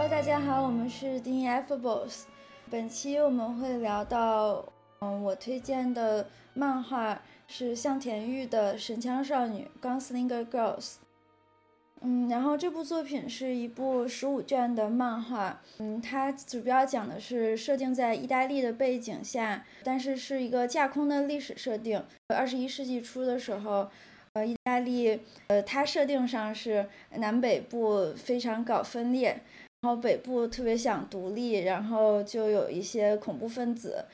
Hello，大家好，我们是 d i n f a b l e s。本期我们会聊到，嗯，我推荐的漫画是向田玉的《神枪少女》（Gunslinger Girls）。嗯，然后这部作品是一部十五卷的漫画，嗯，它主要讲的是设定在意大利的背景下，但是是一个架空的历史设定。二十一世纪初的时候，呃，意大利，呃，它设定上是南北部非常搞分裂，然后北部特别想独立，然后就有一些恐怖分子，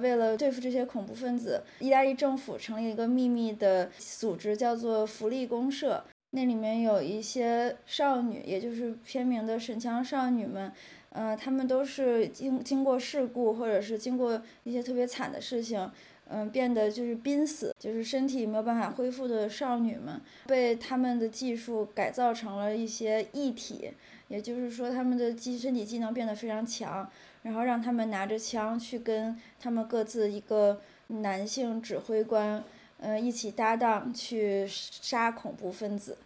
为了对付这些恐怖分子，意大利政府成立一个秘密的组织，叫做福利公社。那里面有一些少女，也就是片名的神枪少女们，呃，她们都是经经过事故，或者是经过一些特别惨的事情，嗯，变得就是濒死，就是身体没有办法恢复的少女们，被他们的技术改造成了一些异体，也就是说，他们的机身体机能变得非常强，然后让他们拿着枪去跟他们各自一个男性指挥官。嗯，一起搭档去杀恐怖分子。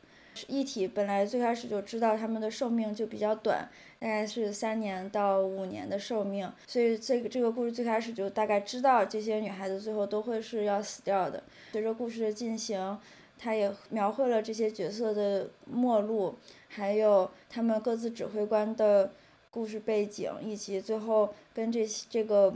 一体本来最开始就知道他们的寿命就比较短，大概是三年到五年的寿命，所以这个这个故事最开始就大概知道这些女孩子最后都会是要死掉的。随着故事的进行，他也描绘了这些角色的末路，还有他们各自指挥官的故事背景，以及最后跟这些这个。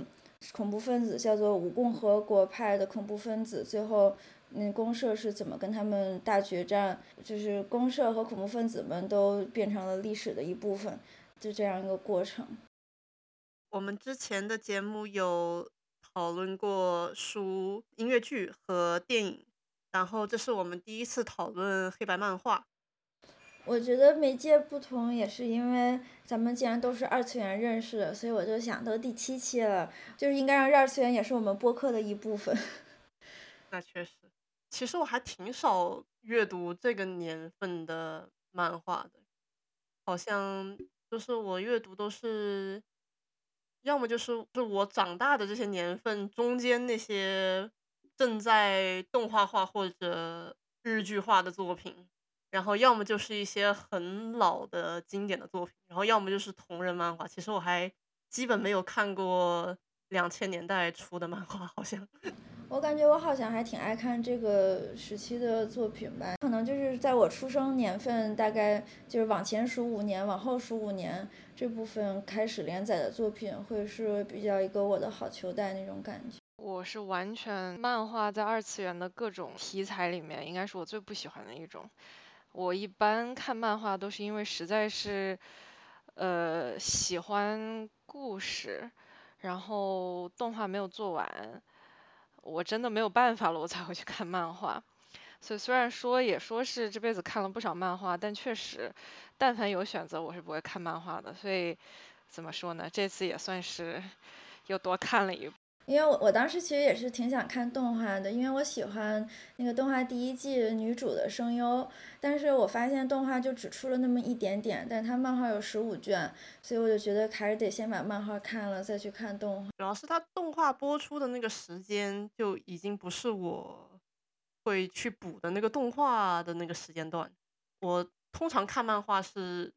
恐怖分子叫做五共和国派的恐怖分子，最后那公社是怎么跟他们大决战？就是公社和恐怖分子们都变成了历史的一部分，就这样一个过程。我们之前的节目有讨论过书、音乐剧和电影，然后这是我们第一次讨论黑白漫画。我觉得媒介不同也是因为咱们既然都是二次元认识的，所以我就想都第七期了，就是应该让二次元也是我们播客的一部分。那确实，其实我还挺少阅读这个年份的漫画的，好像就是我阅读都是，要么就是是我长大的这些年份中间那些正在动画化或者日剧化的作品。然后要么就是一些很老的经典的作品，然后要么就是同人漫画。其实我还基本没有看过两千年代初的漫画，好像。我感觉我好像还挺爱看这个时期的作品吧，可能就是在我出生年份，大概就是往前数五年，往后数五年这部分开始连载的作品，会是比较一个我的好球带那种感觉。我是完全漫画在二次元的各种题材里面，应该是我最不喜欢的一种。我一般看漫画都是因为实在是，呃，喜欢故事，然后动画没有做完，我真的没有办法了，我才会去看漫画。所以虽然说也说是这辈子看了不少漫画，但确实，但凡有选择，我是不会看漫画的。所以怎么说呢？这次也算是 又多看了一。因为我我当时其实也是挺想看动画的，因为我喜欢那个动画第一季女主的声优，但是我发现动画就只出了那么一点点，但它漫画有十五卷，所以我就觉得还是得先把漫画看了再去看动画。主要是它动画播出的那个时间就已经不是我会去补的那个动画的那个时间段，我通常看漫画是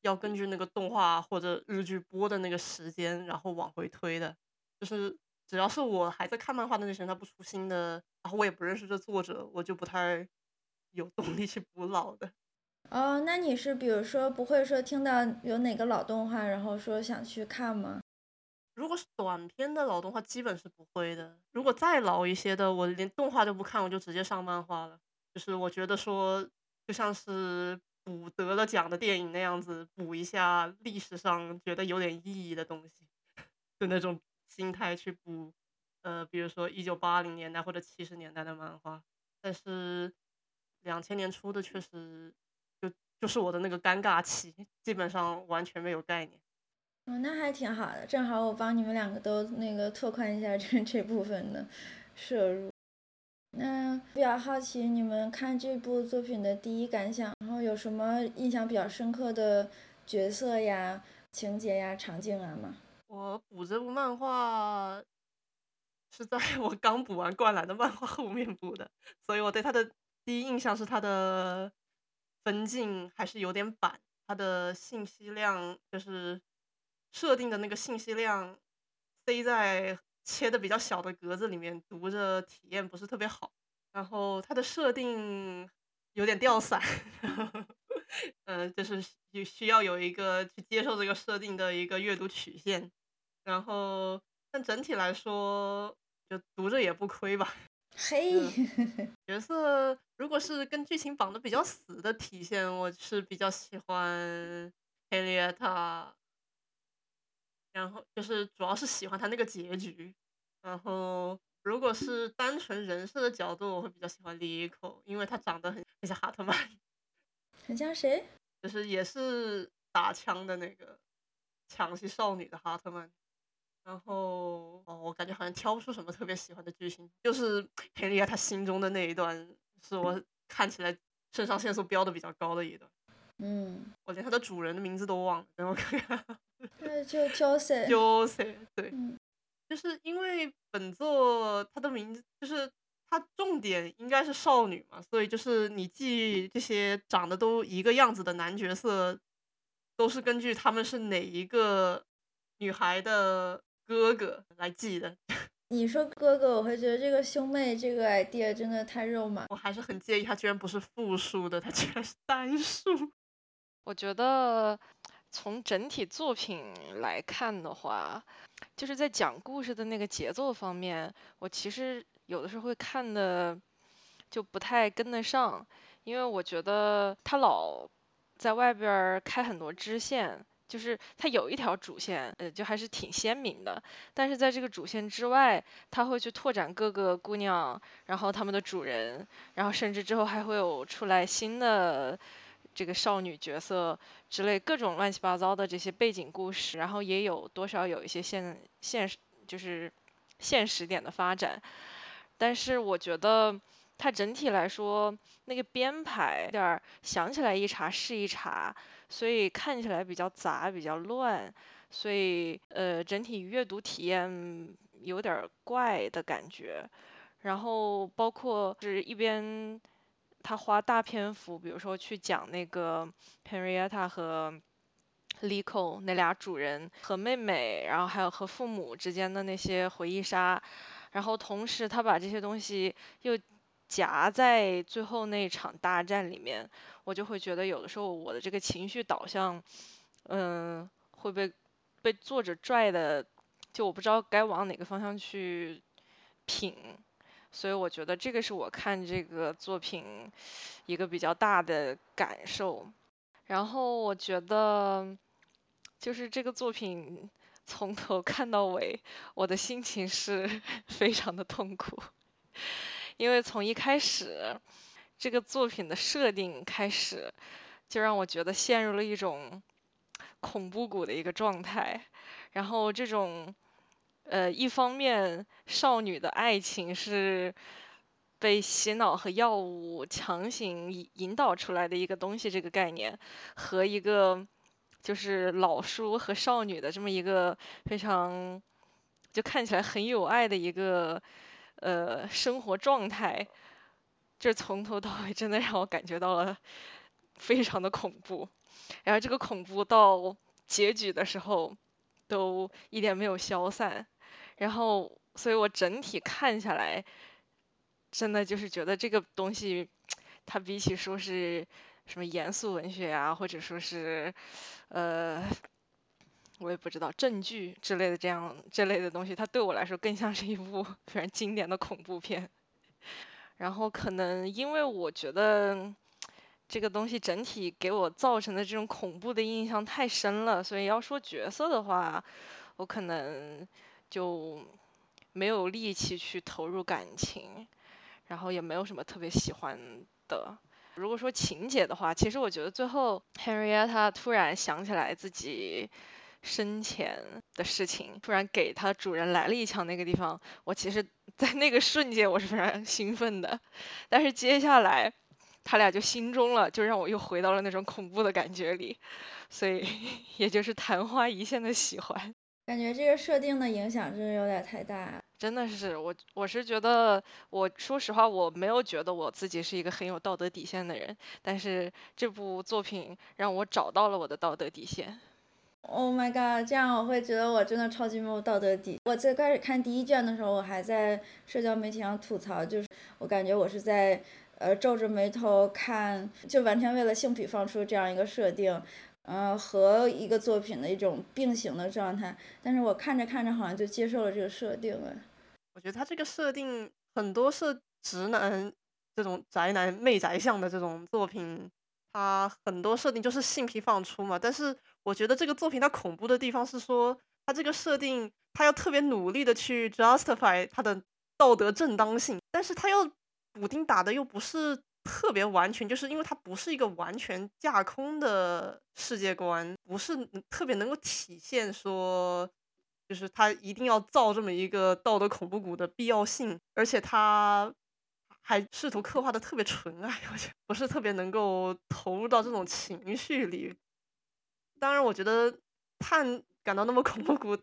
要根据那个动画或者日剧播的那个时间，然后往回推的，就是。只要是我还在看漫画的那时候，他不出新的，然后我也不认识这作者，我就不太有动力去补老的。哦，那你是比如说不会说听到有哪个老动画，然后说想去看吗？如果是短片的老动画，基本是不会的。如果再老一些的，我连动画都不看，我就直接上漫画了。就是我觉得说，就像是补得了奖的电影那样子，补一下历史上觉得有点意义的东西 就那种。心态去补，呃，比如说一九八零年代或者七十年代的漫画，但是两千年初的确实就就是我的那个尴尬期，基本上完全没有概念。哦，那还挺好的，正好我帮你们两个都那个拓宽一下这 这部分的摄入。那比较好奇你们看这部作品的第一感想，然后有什么印象比较深刻的角色呀、情节呀、场景啊吗？我补这部漫画是在我刚补完《灌篮》的漫画后面补的，所以我对他的第一印象是他的分镜还是有点板，它的信息量就是设定的那个信息量塞在切的比较小的格子里面，读着体验不是特别好。然后它的设定有点掉散，嗯，就是需需要有一个去接受这个设定的一个阅读曲线。然后，但整体来说，就读着也不亏吧。嘿，角色如果是跟剧情绑的比较死的体现，我是比较喜欢 Henrietta，然后就是主要是喜欢他那个结局。然后，如果是单纯人设的角度，我会比较喜欢 Liko，因为他长得很很像哈特曼，很像谁？就是也是打枪的那个抢戏少女的哈特曼。然后哦，我感觉好像挑不出什么特别喜欢的剧情，就是佩利亚他心中的那一段，是我看起来肾上腺素飙的比较高的一段。嗯，我连他的主人的名字都忘了，等我看看。对，就 Jose。Jose，对，就是因为本作它的名字就是它重点应该是少女嘛，所以就是你记这些长得都一个样子的男角色，都是根据他们是哪一个女孩的。哥哥来记的，你说哥哥，我会觉得这个兄妹这个 idea 真的太肉麻。我还是很介意他居然不是复数的，他居然是单数。我觉得从整体作品来看的话，就是在讲故事的那个节奏方面，我其实有的时候会看的就不太跟得上，因为我觉得他老在外边开很多支线。就是它有一条主线，呃，就还是挺鲜明的。但是在这个主线之外，它会去拓展各个姑娘，然后他们的主人，然后甚至之后还会有出来新的这个少女角色之类各种乱七八糟的这些背景故事，然后也有多少有一些现现实就是现实点的发展。但是我觉得它整体来说那个编排有点想起来一茬是一茬。所以看起来比较杂，比较乱，所以呃整体阅读体验有点怪的感觉。然后包括是一边他花大篇幅，比如说去讲那个 Henrietta 和 Lico 那俩主人和妹妹，然后还有和父母之间的那些回忆杀，然后同时他把这些东西又夹在最后那场大战里面。我就会觉得有的时候我的这个情绪导向，嗯，会被被作者拽的，就我不知道该往哪个方向去品，所以我觉得这个是我看这个作品一个比较大的感受。然后我觉得就是这个作品从头看到尾，我的心情是 非常的痛苦，因为从一开始。这个作品的设定开始就让我觉得陷入了一种恐怖谷的一个状态，然后这种呃一方面少女的爱情是被洗脑和药物强行引引导出来的一个东西，这个概念和一个就是老叔和少女的这么一个非常就看起来很有爱的一个呃生活状态。这从头到尾真的让我感觉到了非常的恐怖，然后这个恐怖到结局的时候都一点没有消散，然后所以我整体看下来，真的就是觉得这个东西它比起说是什么严肃文学啊，或者说是呃我也不知道正剧之类的这样这类的东西，它对我来说更像是一部 非常经典的恐怖片。然后可能因为我觉得这个东西整体给我造成的这种恐怖的印象太深了，所以要说角色的话，我可能就没有力气去投入感情，然后也没有什么特别喜欢的。如果说情节的话，其实我觉得最后 Henrietta 突然想起来自己。生前的事情，突然给它主人来了一枪，那个地方，我其实，在那个瞬间我是非常兴奋的，但是接下来他俩就心中了，就让我又回到了那种恐怖的感觉里，所以 也就是昙花一现的喜欢。感觉这个设定的影响真的有点太大。真的是我，我是觉得，我说实话，我没有觉得我自己是一个很有道德底线的人，但是这部作品让我找到了我的道德底线。Oh my god！这样我会觉得我真的超级没有道德底。我最开始看第一卷的时候，我还在社交媒体上吐槽，就是我感觉我是在呃皱着眉头看，就完全为了性癖放出这样一个设定，呃和一个作品的一种并行的状态。但是我看着看着好像就接受了这个设定了。我觉得他这个设定很多是直男这种宅男媚宅向的这种作品，他很多设定就是性癖放出嘛，但是。我觉得这个作品它恐怖的地方是说，它这个设定，它要特别努力的去 justify 它的道德正当性，但是它又补丁打的又不是特别完全，就是因为它不是一个完全架空的世界观，不是特别能够体现说，就是它一定要造这么一个道德恐怖谷的必要性，而且它还试图刻画的特别纯爱，我觉得不是特别能够投入到这种情绪里。当然，我觉得探感到那么恐怖谷，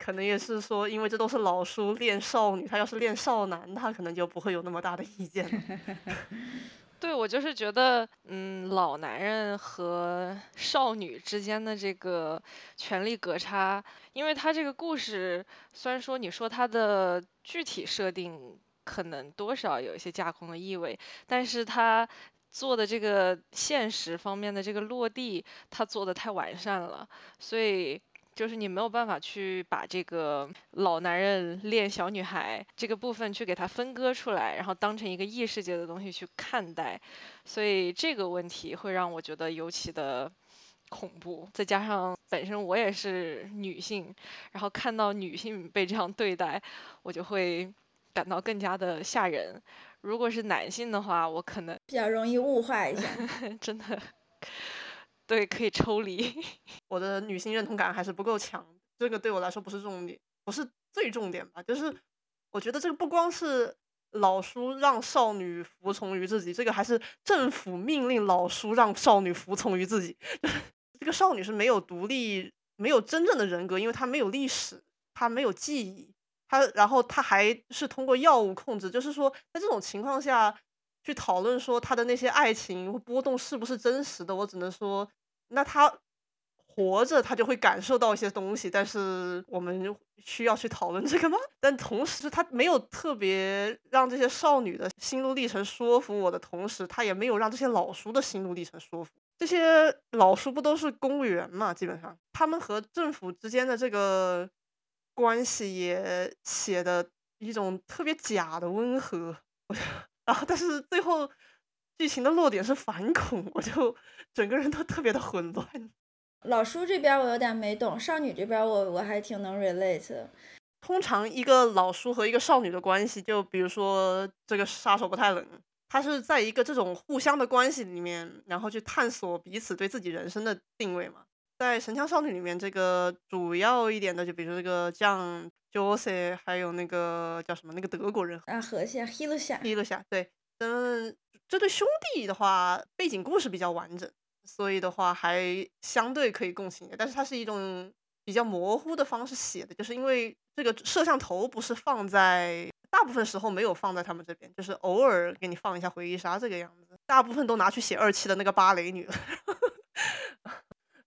可能也是说，因为这都是老书练少女，他要是练少男，他可能就不会有那么大的意见了。对，我就是觉得，嗯，老男人和少女之间的这个权力隔差，因为他这个故事，虽然说你说他的具体设定可能多少有一些架空的意味，但是他。做的这个现实方面的这个落地，他做的太完善了，所以就是你没有办法去把这个老男人恋小女孩这个部分去给它分割出来，然后当成一个异世界的东西去看待，所以这个问题会让我觉得尤其的恐怖。再加上本身我也是女性，然后看到女性被这样对待，我就会感到更加的吓人。如果是男性的话，我可能比较容易物化一下，真的，对，可以抽离。我的女性认同感还是不够强，这个对我来说不是重点，不是最重点吧？就是我觉得这个不光是老叔让少女服从于自己，这个还是政府命令老叔让少女服从于自己。这个少女是没有独立、没有真正的人格，因为她没有历史，她没有记忆。他，然后他还是通过药物控制，就是说，在这种情况下去讨论说他的那些爱情波动是不是真实的，我只能说，那他活着他就会感受到一些东西，但是我们需要去讨论这个吗？但同时他没有特别让这些少女的心路历程说服我的同时，他也没有让这些老叔的心路历程说服。这些老叔不都是公务员嘛？基本上他们和政府之间的这个。关系也写的一种特别假的温和，我然后但是最后剧情的落点是反恐，我就整个人都特别的混乱。老叔这边我有点没懂，少女这边我我还挺能 relate。通常一个老叔和一个少女的关系，就比如说这个杀手不太冷，他是在一个这种互相的关系里面，然后去探索彼此对自己人生的定位嘛。在《神枪少女》里面，这个主要一点的，就比如这个将 Jose，还有那个叫什么那个德国人啊，和下 h i l 夏 h i l 夏，对，嗯，这对兄弟的话，背景故事比较完整，所以的话还相对可以共情一点。但是它是一种比较模糊的方式写的，就是因为这个摄像头不是放在大部分时候没有放在他们这边，就是偶尔给你放一下回忆杀这个样子，大部分都拿去写二期的那个芭蕾女了。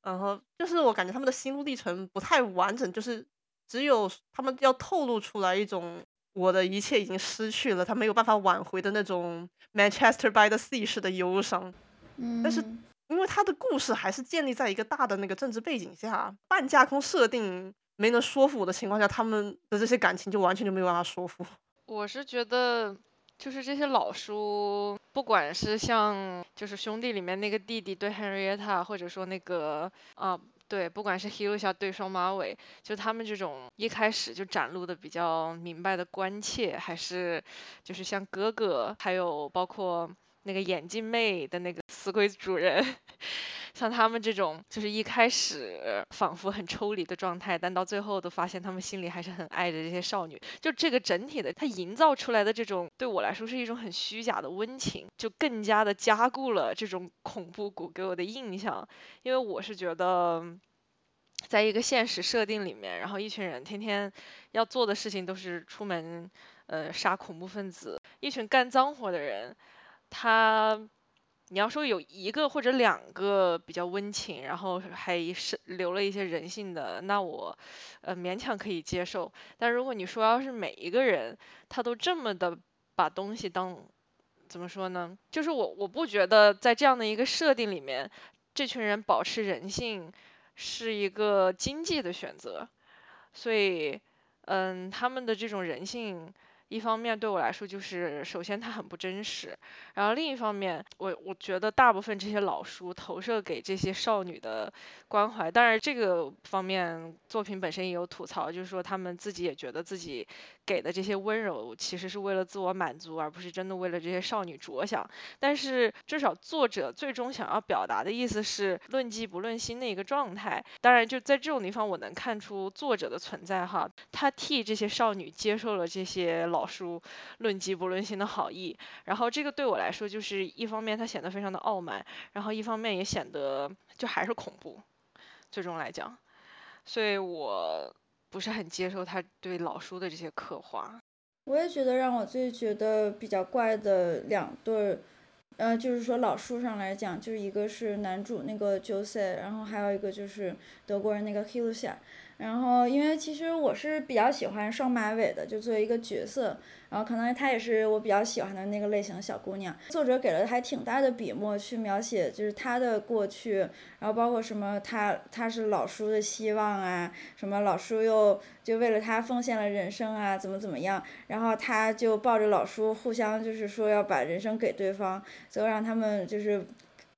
然后就是我感觉他们的心路历程不太完整，就是只有他们要透露出来一种我的一切已经失去了，他没有办法挽回的那种 Manchester by the Sea 式的忧伤。嗯，但是因为他的故事还是建立在一个大的那个政治背景下，半架空设定没能说服我的情况下，他们的这些感情就完全就没有办法说服。我是觉得。就是这些老书，不管是像就是兄弟里面那个弟弟对 Henrietta，或者说那个啊对，不管是 Hilda 对双马尾，就他们这种一开始就展露的比较明白的关切，还是就是像哥哥，还有包括那个眼镜妹的那个死鬼主人。像他们这种，就是一开始仿佛很抽离的状态，但到最后都发现他们心里还是很爱着这些少女。就这个整体的，它营造出来的这种，对我来说是一种很虚假的温情，就更加的加固了这种恐怖谷给我的印象。因为我是觉得，在一个现实设定里面，然后一群人天天要做的事情都是出门，呃，杀恐怖分子，一群干脏活的人，他，你要说有一个或者两个比较温情，然后还是留了一些人性的，那我，呃，勉强可以接受。但如果你说要是每一个人他都这么的把东西当，怎么说呢？就是我我不觉得在这样的一个设定里面，这群人保持人性是一个经济的选择，所以，嗯，他们的这种人性。一方面对我来说就是，首先它很不真实，然后另一方面，我我觉得大部分这些老书投射给这些少女的关怀，当然这个方面作品本身也有吐槽，就是说他们自己也觉得自己给的这些温柔其实是为了自我满足，而不是真的为了这些少女着想。但是至少作者最终想要表达的意思是论迹不论心的一个状态。当然就在这种地方，我能看出作者的存在哈，他替这些少女接受了这些老。老书论迹不论心的好意，然后这个对我来说就是一方面他显得非常的傲慢，然后一方面也显得就还是恐怖，最终来讲，所以我不是很接受他对老书的这些刻画。我也觉得让我最觉得比较怪的两对，呃，就是说老书上来讲，就是一个是男主那个 Jose，然后还有一个就是德国人那个 Hilsa。然后，因为其实我是比较喜欢双马尾的，就作为一个角色，然后可能她也是我比较喜欢的那个类型的小姑娘。作者给了还挺大的笔墨去描写，就是她的过去，然后包括什么她她是老叔的希望啊，什么老叔又就为了她奉献了人生啊，怎么怎么样，然后她就抱着老叔互相就是说要把人生给对方，最后让他们就是。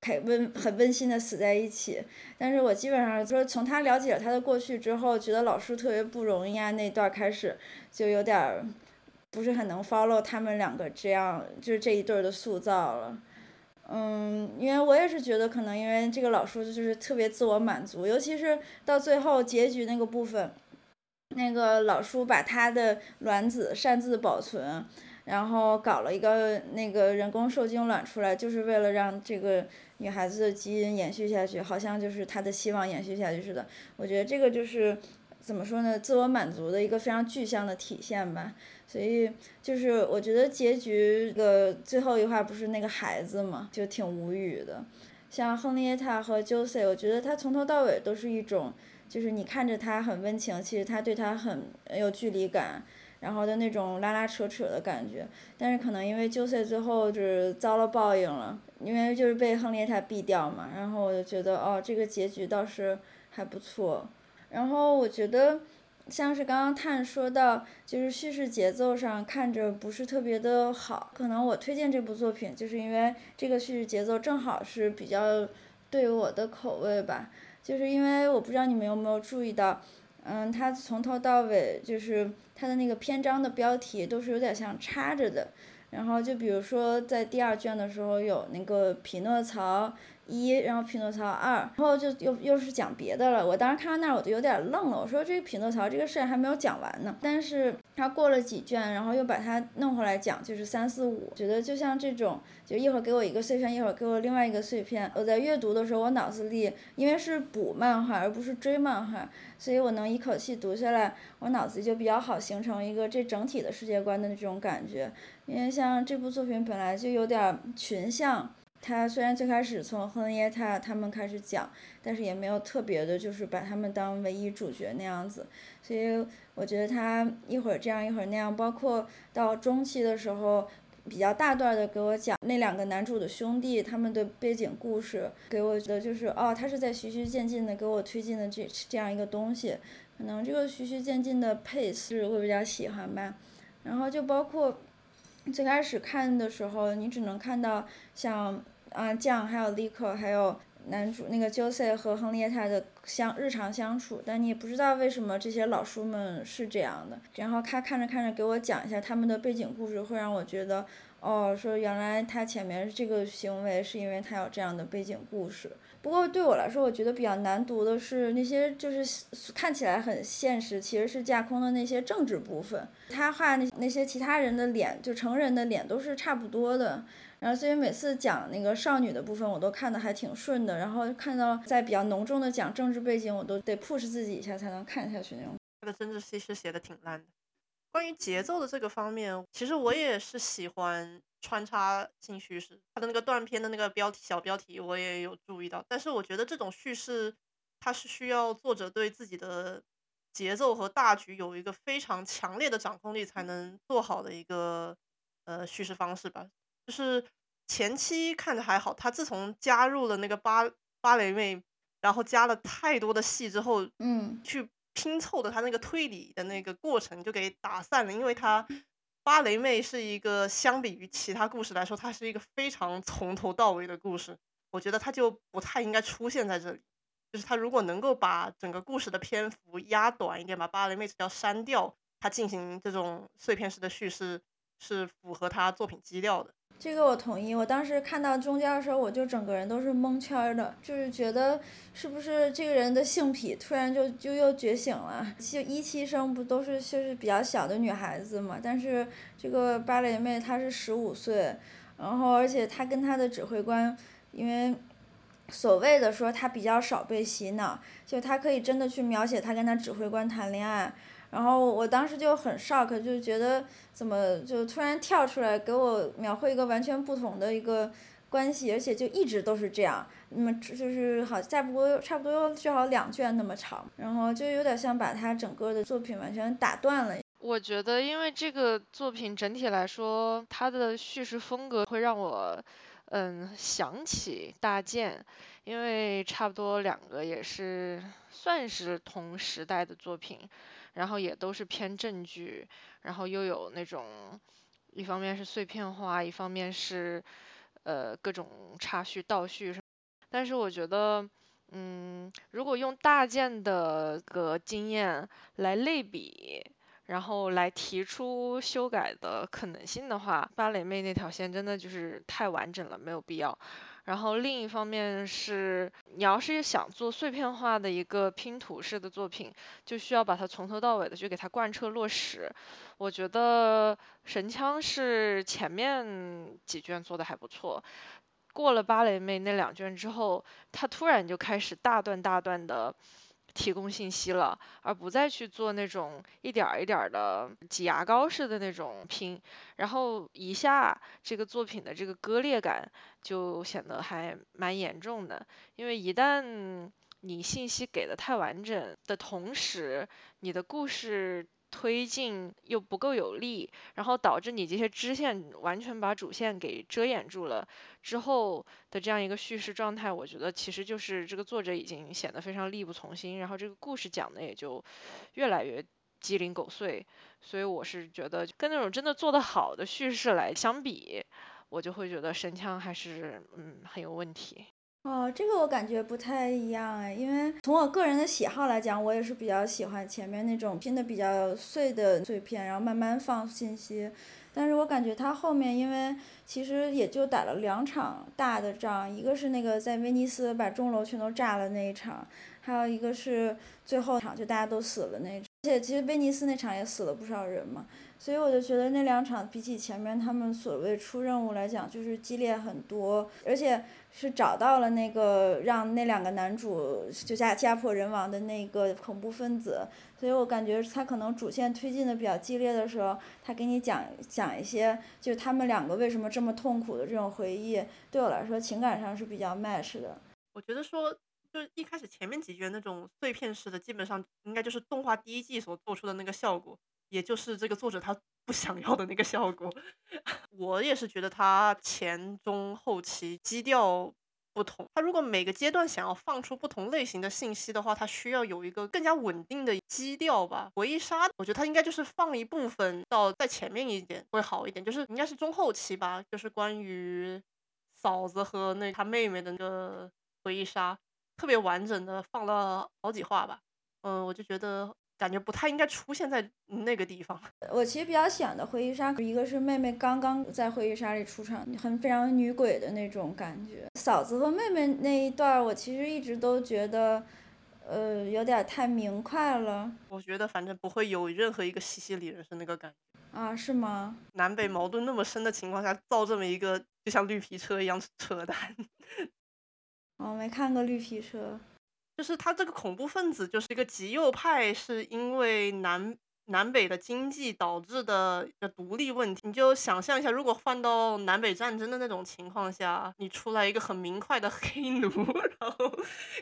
很温很温馨的死在一起，但是我基本上说从他了解了他的过去之后，觉得老叔特别不容易啊，那段开始就有点儿不是很能 follow 他们两个这样就是这一对儿的塑造了，嗯，因为我也是觉得可能因为这个老叔就是特别自我满足，尤其是到最后结局那个部分，那个老叔把他的卵子擅自保存，然后搞了一个那个人工受精卵出来，就是为了让这个。女孩子的基因延续下去，好像就是她的希望延续下去似的。我觉得这个就是怎么说呢？自我满足的一个非常具象的体现吧。所以就是我觉得结局的最后一话不是那个孩子嘛，就挺无语的。像亨利耶塔和 Jose，我觉得他从头到尾都是一种，就是你看着他很温情，其实他对他很有距离感。然后的那种拉拉扯扯的感觉，但是可能因为 Jose 最后就是遭了报应了，因为就是被亨利塔毙掉嘛，然后我就觉得哦，这个结局倒是还不错。然后我觉得像是刚刚探说到，就是叙事节奏上看着不是特别的好，可能我推荐这部作品就是因为这个叙事节奏正好是比较对我的口味吧，就是因为我不知道你们有没有注意到。嗯，它从头到尾就是它的那个篇章的标题都是有点像插着的，然后就比如说在第二卷的时候有那个匹诺曹。一，然后匹诺曹二，然后就又又是讲别的了。我当时看到那儿，我就有点愣了。我说这个匹诺曹这个事还没有讲完呢。但是他过了几卷，然后又把它弄回来讲，就是三四五。觉得就像这种，就一会儿给我一个碎片，一会儿给我另外一个碎片。我在阅读的时候，我脑子里因为是补漫画而不是追漫画，所以我能一口气读下来，我脑子就比较好形成一个这整体的世界观的那种感觉。因为像这部作品本来就有点群像。他虽然最开始从亨耶塔他们开始讲，但是也没有特别的，就是把他们当唯一主角那样子，所以我觉得他一会儿这样一会儿那样，包括到中期的时候，比较大段的给我讲那两个男主的兄弟他们的背景故事，给我的就是哦，他是在循序渐进的给我推进的这这样一个东西，可能这个循序渐进的配是会比较喜欢吧，然后就包括最开始看的时候，你只能看到像。啊，酱还有利克，还有男主那个 Jose 和亨利叶塔的相日常相处，但你也不知道为什么这些老叔们是这样的。然后他看着看着给我讲一下他们的背景故事，会让我觉得，哦，说原来他前面这个行为是因为他有这样的背景故事。不过对我来说，我觉得比较难读的是那些就是看起来很现实，其实是架空的那些政治部分。他画那那些其他人的脸，就成人的脸都是差不多的。然后所以每次讲那个少女的部分，我都看的还挺顺的。然后看到在比较浓重的讲政治背景，我都得 push 自己一下才能看下去那种。他的政治戏是写的挺烂的。关于节奏的这个方面，其实我也是喜欢穿插性叙事。他的那个断片的那个标题小标题我也有注意到，但是我觉得这种叙事它是需要作者对自己的节奏和大局有一个非常强烈的掌控力才能做好的一个呃叙事方式吧。就是前期看着还好，他自从加入了那个芭芭蕾妹，然后加了太多的戏之后，嗯，去。拼凑的他那个推理的那个过程就给打散了，因为他芭蕾妹是一个相比于其他故事来说，它是一个非常从头到尾的故事。我觉得他就不太应该出现在这里。就是他如果能够把整个故事的篇幅压短一点，把芭蕾妹要删掉，他进行这种碎片式的叙事，是符合他作品基调的。这个我同意。我当时看到中间的时候，我就整个人都是蒙圈的，就是觉得是不是这个人的性癖突然就就又觉醒了？就一期生不都是就是比较小的女孩子嘛？但是这个芭蕾妹她是十五岁，然后而且她跟她的指挥官，因为所谓的说她比较少被洗脑，就她可以真的去描写她跟她指挥官谈恋爱。然后我当时就很 shock，就觉得怎么就突然跳出来给我描绘一个完全不同的一个关系，而且就一直都是这样，那么就是好再不过差不多至少两卷那么长，然后就有点像把他整个的作品完全打断了。我觉得，因为这个作品整体来说，它的叙事风格会让我嗯想起大剑，因为差不多两个也是算是同时代的作品。然后也都是偏正剧，然后又有那种，一方面是碎片化，一方面是，呃，各种插叙、倒叙什么。但是我觉得，嗯，如果用大件的个经验来类比，然后来提出修改的可能性的话，芭蕾妹那条线真的就是太完整了，没有必要。然后另一方面是，你要是想做碎片化的一个拼图式的作品，就需要把它从头到尾的去给它贯彻落实。我觉得神枪是前面几卷做的还不错，过了芭蕾妹那两卷之后，它突然就开始大段大段的。提供信息了，而不再去做那种一点儿一点儿的挤牙膏式的那种拼，然后一下这个作品的这个割裂感就显得还蛮严重的，因为一旦你信息给的太完整的同时，你的故事。推进又不够有力，然后导致你这些支线完全把主线给遮掩住了之后的这样一个叙事状态，我觉得其实就是这个作者已经显得非常力不从心，然后这个故事讲的也就越来越鸡零狗碎，所以我是觉得跟那种真的做得好的叙事来相比，我就会觉得神枪还是嗯很有问题。哦，这个我感觉不太一样哎，因为从我个人的喜好来讲，我也是比较喜欢前面那种拼的比较碎的碎片，然后慢慢放信息。但是我感觉他后面，因为其实也就打了两场大的仗，一个是那个在威尼斯把钟楼全都炸了那一场，还有一个是最后场就大家都死了那。而且其实威尼斯那场也死了不少人嘛，所以我就觉得那两场比起前面他们所谓出任务来讲，就是激烈很多，而且。是找到了那个让那两个男主就家家破人亡的那个恐怖分子，所以我感觉他可能主线推进的比较激烈的时候，他给你讲讲一些就他们两个为什么这么痛苦的这种回忆，对我来说情感上是比较 match 的。我觉得说，就是一开始前面几卷那种碎片式的，基本上应该就是动画第一季所做出的那个效果，也就是这个作者他。不想要的那个效果，我也是觉得他前中后期基调不同。他如果每个阶段想要放出不同类型的信息的话，他需要有一个更加稳定的基调吧。回忆杀，我觉得他应该就是放一部分到在前面一点会好一点，就是应该是中后期吧，就是关于嫂子和那他妹妹的那个回忆杀，特别完整的放了好几话吧。嗯，我就觉得。感觉不太应该出现在那个地方。我其实比较喜欢的回忆杀，一个是妹妹刚刚在回忆杀里出场，很非常女鬼的那种感觉。嫂子和妹妹那一段，我其实一直都觉得，呃，有点太明快了。我觉得反正不会有任何一个西西里人是那个感觉啊？是吗？南北矛盾那么深的情况下，造这么一个就像绿皮车一样扯淡。我 没看过绿皮车，就是他这个恐怖分子就是一个极右派，是因为南。南北的经济导致的一个独立问题，你就想象一下，如果换到南北战争的那种情况下，你出来一个很明快的黑奴，然后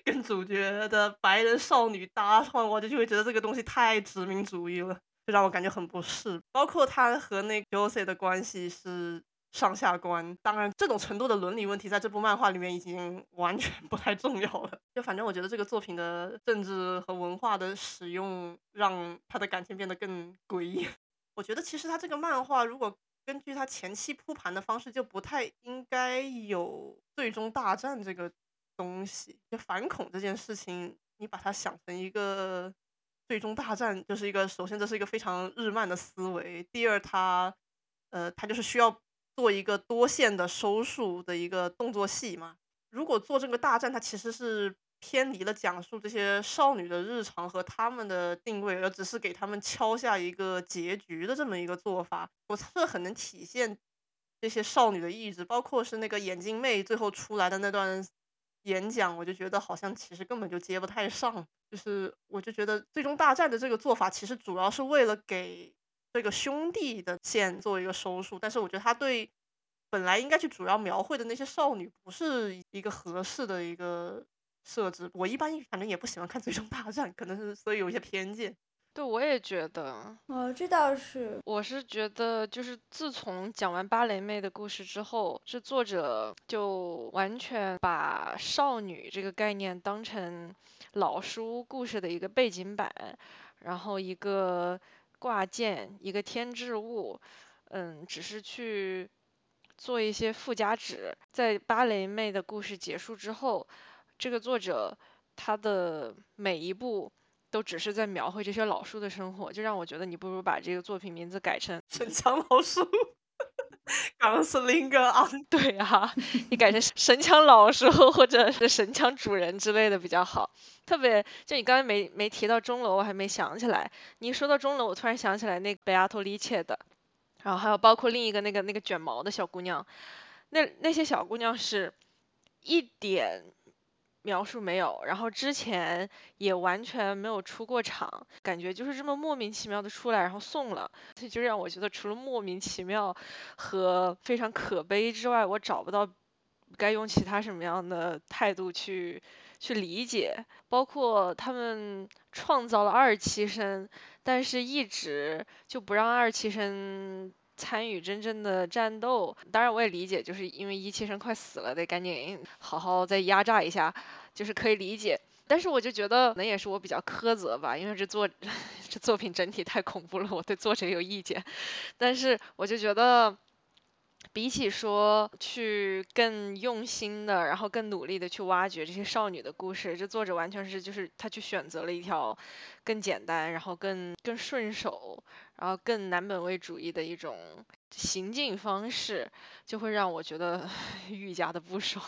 跟主角的白人少女搭上，我就就会觉得这个东西太殖民主义了，就让我感觉很不适。包括他和那 Jose 的关系是。上下关，当然这种程度的伦理问题，在这部漫画里面已经完全 不太重要了。就反正我觉得这个作品的政治和文化的使用，让他的感情变得更诡异。我觉得其实他这个漫画，如果根据他前期铺盘的方式，就不太应该有最终大战这个东西。就反恐这件事情，你把它想成一个最终大战，就是一个首先这是一个非常日漫的思维。第二，它呃，它就是需要。做一个多线的收束的一个动作戏嘛？如果做这个大战，它其实是偏离了讲述这些少女的日常和他们的定位，而只是给他们敲下一个结局的这么一个做法，我是很能体现这些少女的意志。包括是那个眼镜妹最后出来的那段演讲，我就觉得好像其实根本就接不太上。就是我就觉得最终大战的这个做法，其实主要是为了给。这个兄弟的线做一个收束，但是我觉得他对本来应该去主要描绘的那些少女不是一个合适的一个设置。我一般反正也不喜欢看最终大战，可能是所以有一些偏见。对，我也觉得。哦，这倒是。我是觉得，就是自从讲完芭蕾妹的故事之后，这作者就完全把少女这个概念当成老书故事的一个背景板，然后一个。挂件一个添置物，嗯，只是去做一些附加值。在芭蕾妹的故事结束之后，这个作者他的每一步都只是在描绘这些老书的生活，就让我觉得你不如把这个作品名字改成《神枪老书》。刚是另一个啊，对啊，你改成神枪老师或者是神枪主人之类的比较好。特别就你刚才没没提到钟楼，我还没想起来。你一说到钟楼，我突然想起来那个贝阿托利切的，然后还有包括另一个那个那个卷毛的小姑娘，那那些小姑娘是一点。描述没有，然后之前也完全没有出过场，感觉就是这么莫名其妙的出来，然后送了，这就让我觉得除了莫名其妙和非常可悲之外，我找不到该用其他什么样的态度去去理解。包括他们创造了二期生，但是一直就不让二期生。参与真正的战斗，当然我也理解，就是因为一期生快死了，得赶紧好好再压榨一下，就是可以理解。但是我就觉得，可能也是我比较苛责吧，因为这作 这作品整体太恐怖了，我对作者有意见。但是我就觉得。比起说去更用心的，然后更努力的去挖掘这些少女的故事，这作者完全是就是他去选择了一条更简单，然后更更顺手，然后更男本位主义的一种行进方式，就会让我觉得 愈加的不爽。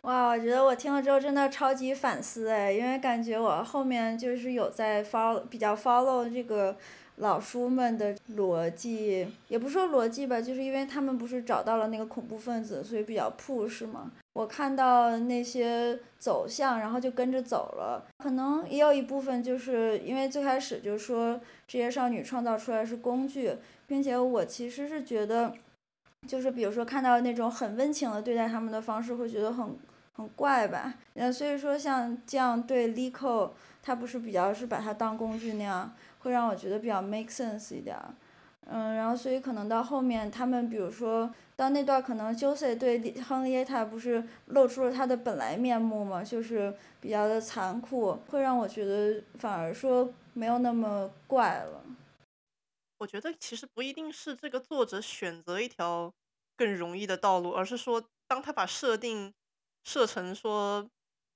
哇，我觉得我听了之后真的超级反思哎，因为感觉我后面就是有在 follow 比较 follow 这个。老叔们的逻辑，也不说逻辑吧，就是因为他们不是找到了那个恐怖分子，所以比较 push 嘛。我看到那些走向，然后就跟着走了。可能也有一部分就是因为最开始就说这些少女创造出来是工具，并且我其实是觉得，就是比如说看到那种很温情的对待他们的方式，会觉得很很怪吧。那，所以说像这样对 l i c o 他不是比较是把它当工具那样。会让我觉得比较 make sense 一点儿，嗯，然后所以可能到后面他们比如说到那段可能 Jose 对亨利塔不是露出了他的本来面目嘛，就是比较的残酷，会让我觉得反而说没有那么怪了。我觉得其实不一定是这个作者选择一条更容易的道路，而是说当他把设定设成说。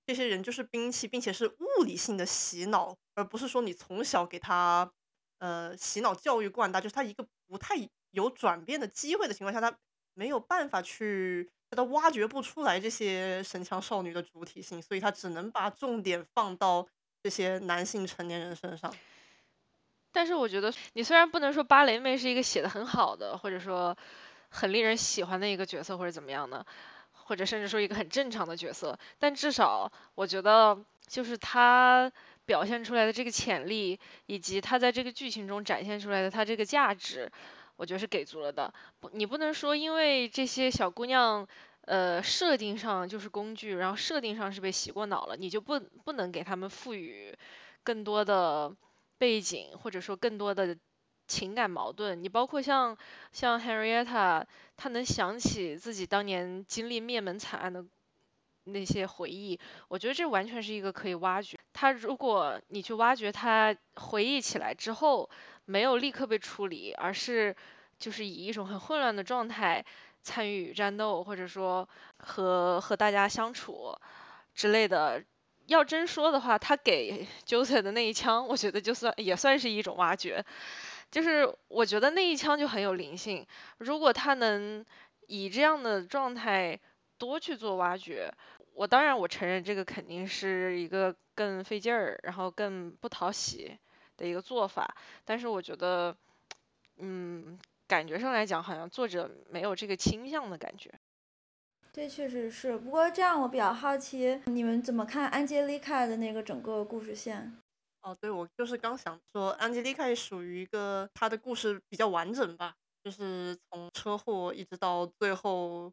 这些人就是兵器，并且是物理性的洗脑，而不是说你从小给他，呃，洗脑教育灌大，就是他一个不太有转变的机会的情况下，他没有办法去他挖掘不出来这些神枪少女的主体性，所以他只能把重点放到这些男性成年人身上。但是我觉得，你虽然不能说芭蕾妹是一个写的很好的，或者说很令人喜欢的一个角色，或者怎么样的，或者甚至说一个很正常的角色，但至少我觉得，就是她表现出来的这个潜力，以及她在这个剧情中展现出来的她这个价值，我觉得是给足了的。不，你不能说因为这些小姑娘，呃，设定上就是工具，然后设定上是被洗过脑了，你就不不能给他们赋予更多的。背景或者说更多的情感矛盾，你包括像像 Henrietta，她能想起自己当年经历灭门惨案的那些回忆，我觉得这完全是一个可以挖掘。他如果你去挖掘他回忆起来之后，没有立刻被处理，而是就是以一种很混乱的状态参与战斗，或者说和和大家相处之类的。要真说的话，他给 j o s e 的那一枪，我觉得就算也算是一种挖掘。就是我觉得那一枪就很有灵性。如果他能以这样的状态多去做挖掘，我当然我承认这个肯定是一个更费劲儿，然后更不讨喜的一个做法。但是我觉得，嗯，感觉上来讲，好像作者没有这个倾向的感觉。这确实是，不过这样我比较好奇，你们怎么看安吉丽卡的那个整个故事线？哦，对，我就是刚想说，安吉丽卡也属于一个她的故事比较完整吧，就是从车祸一直到最后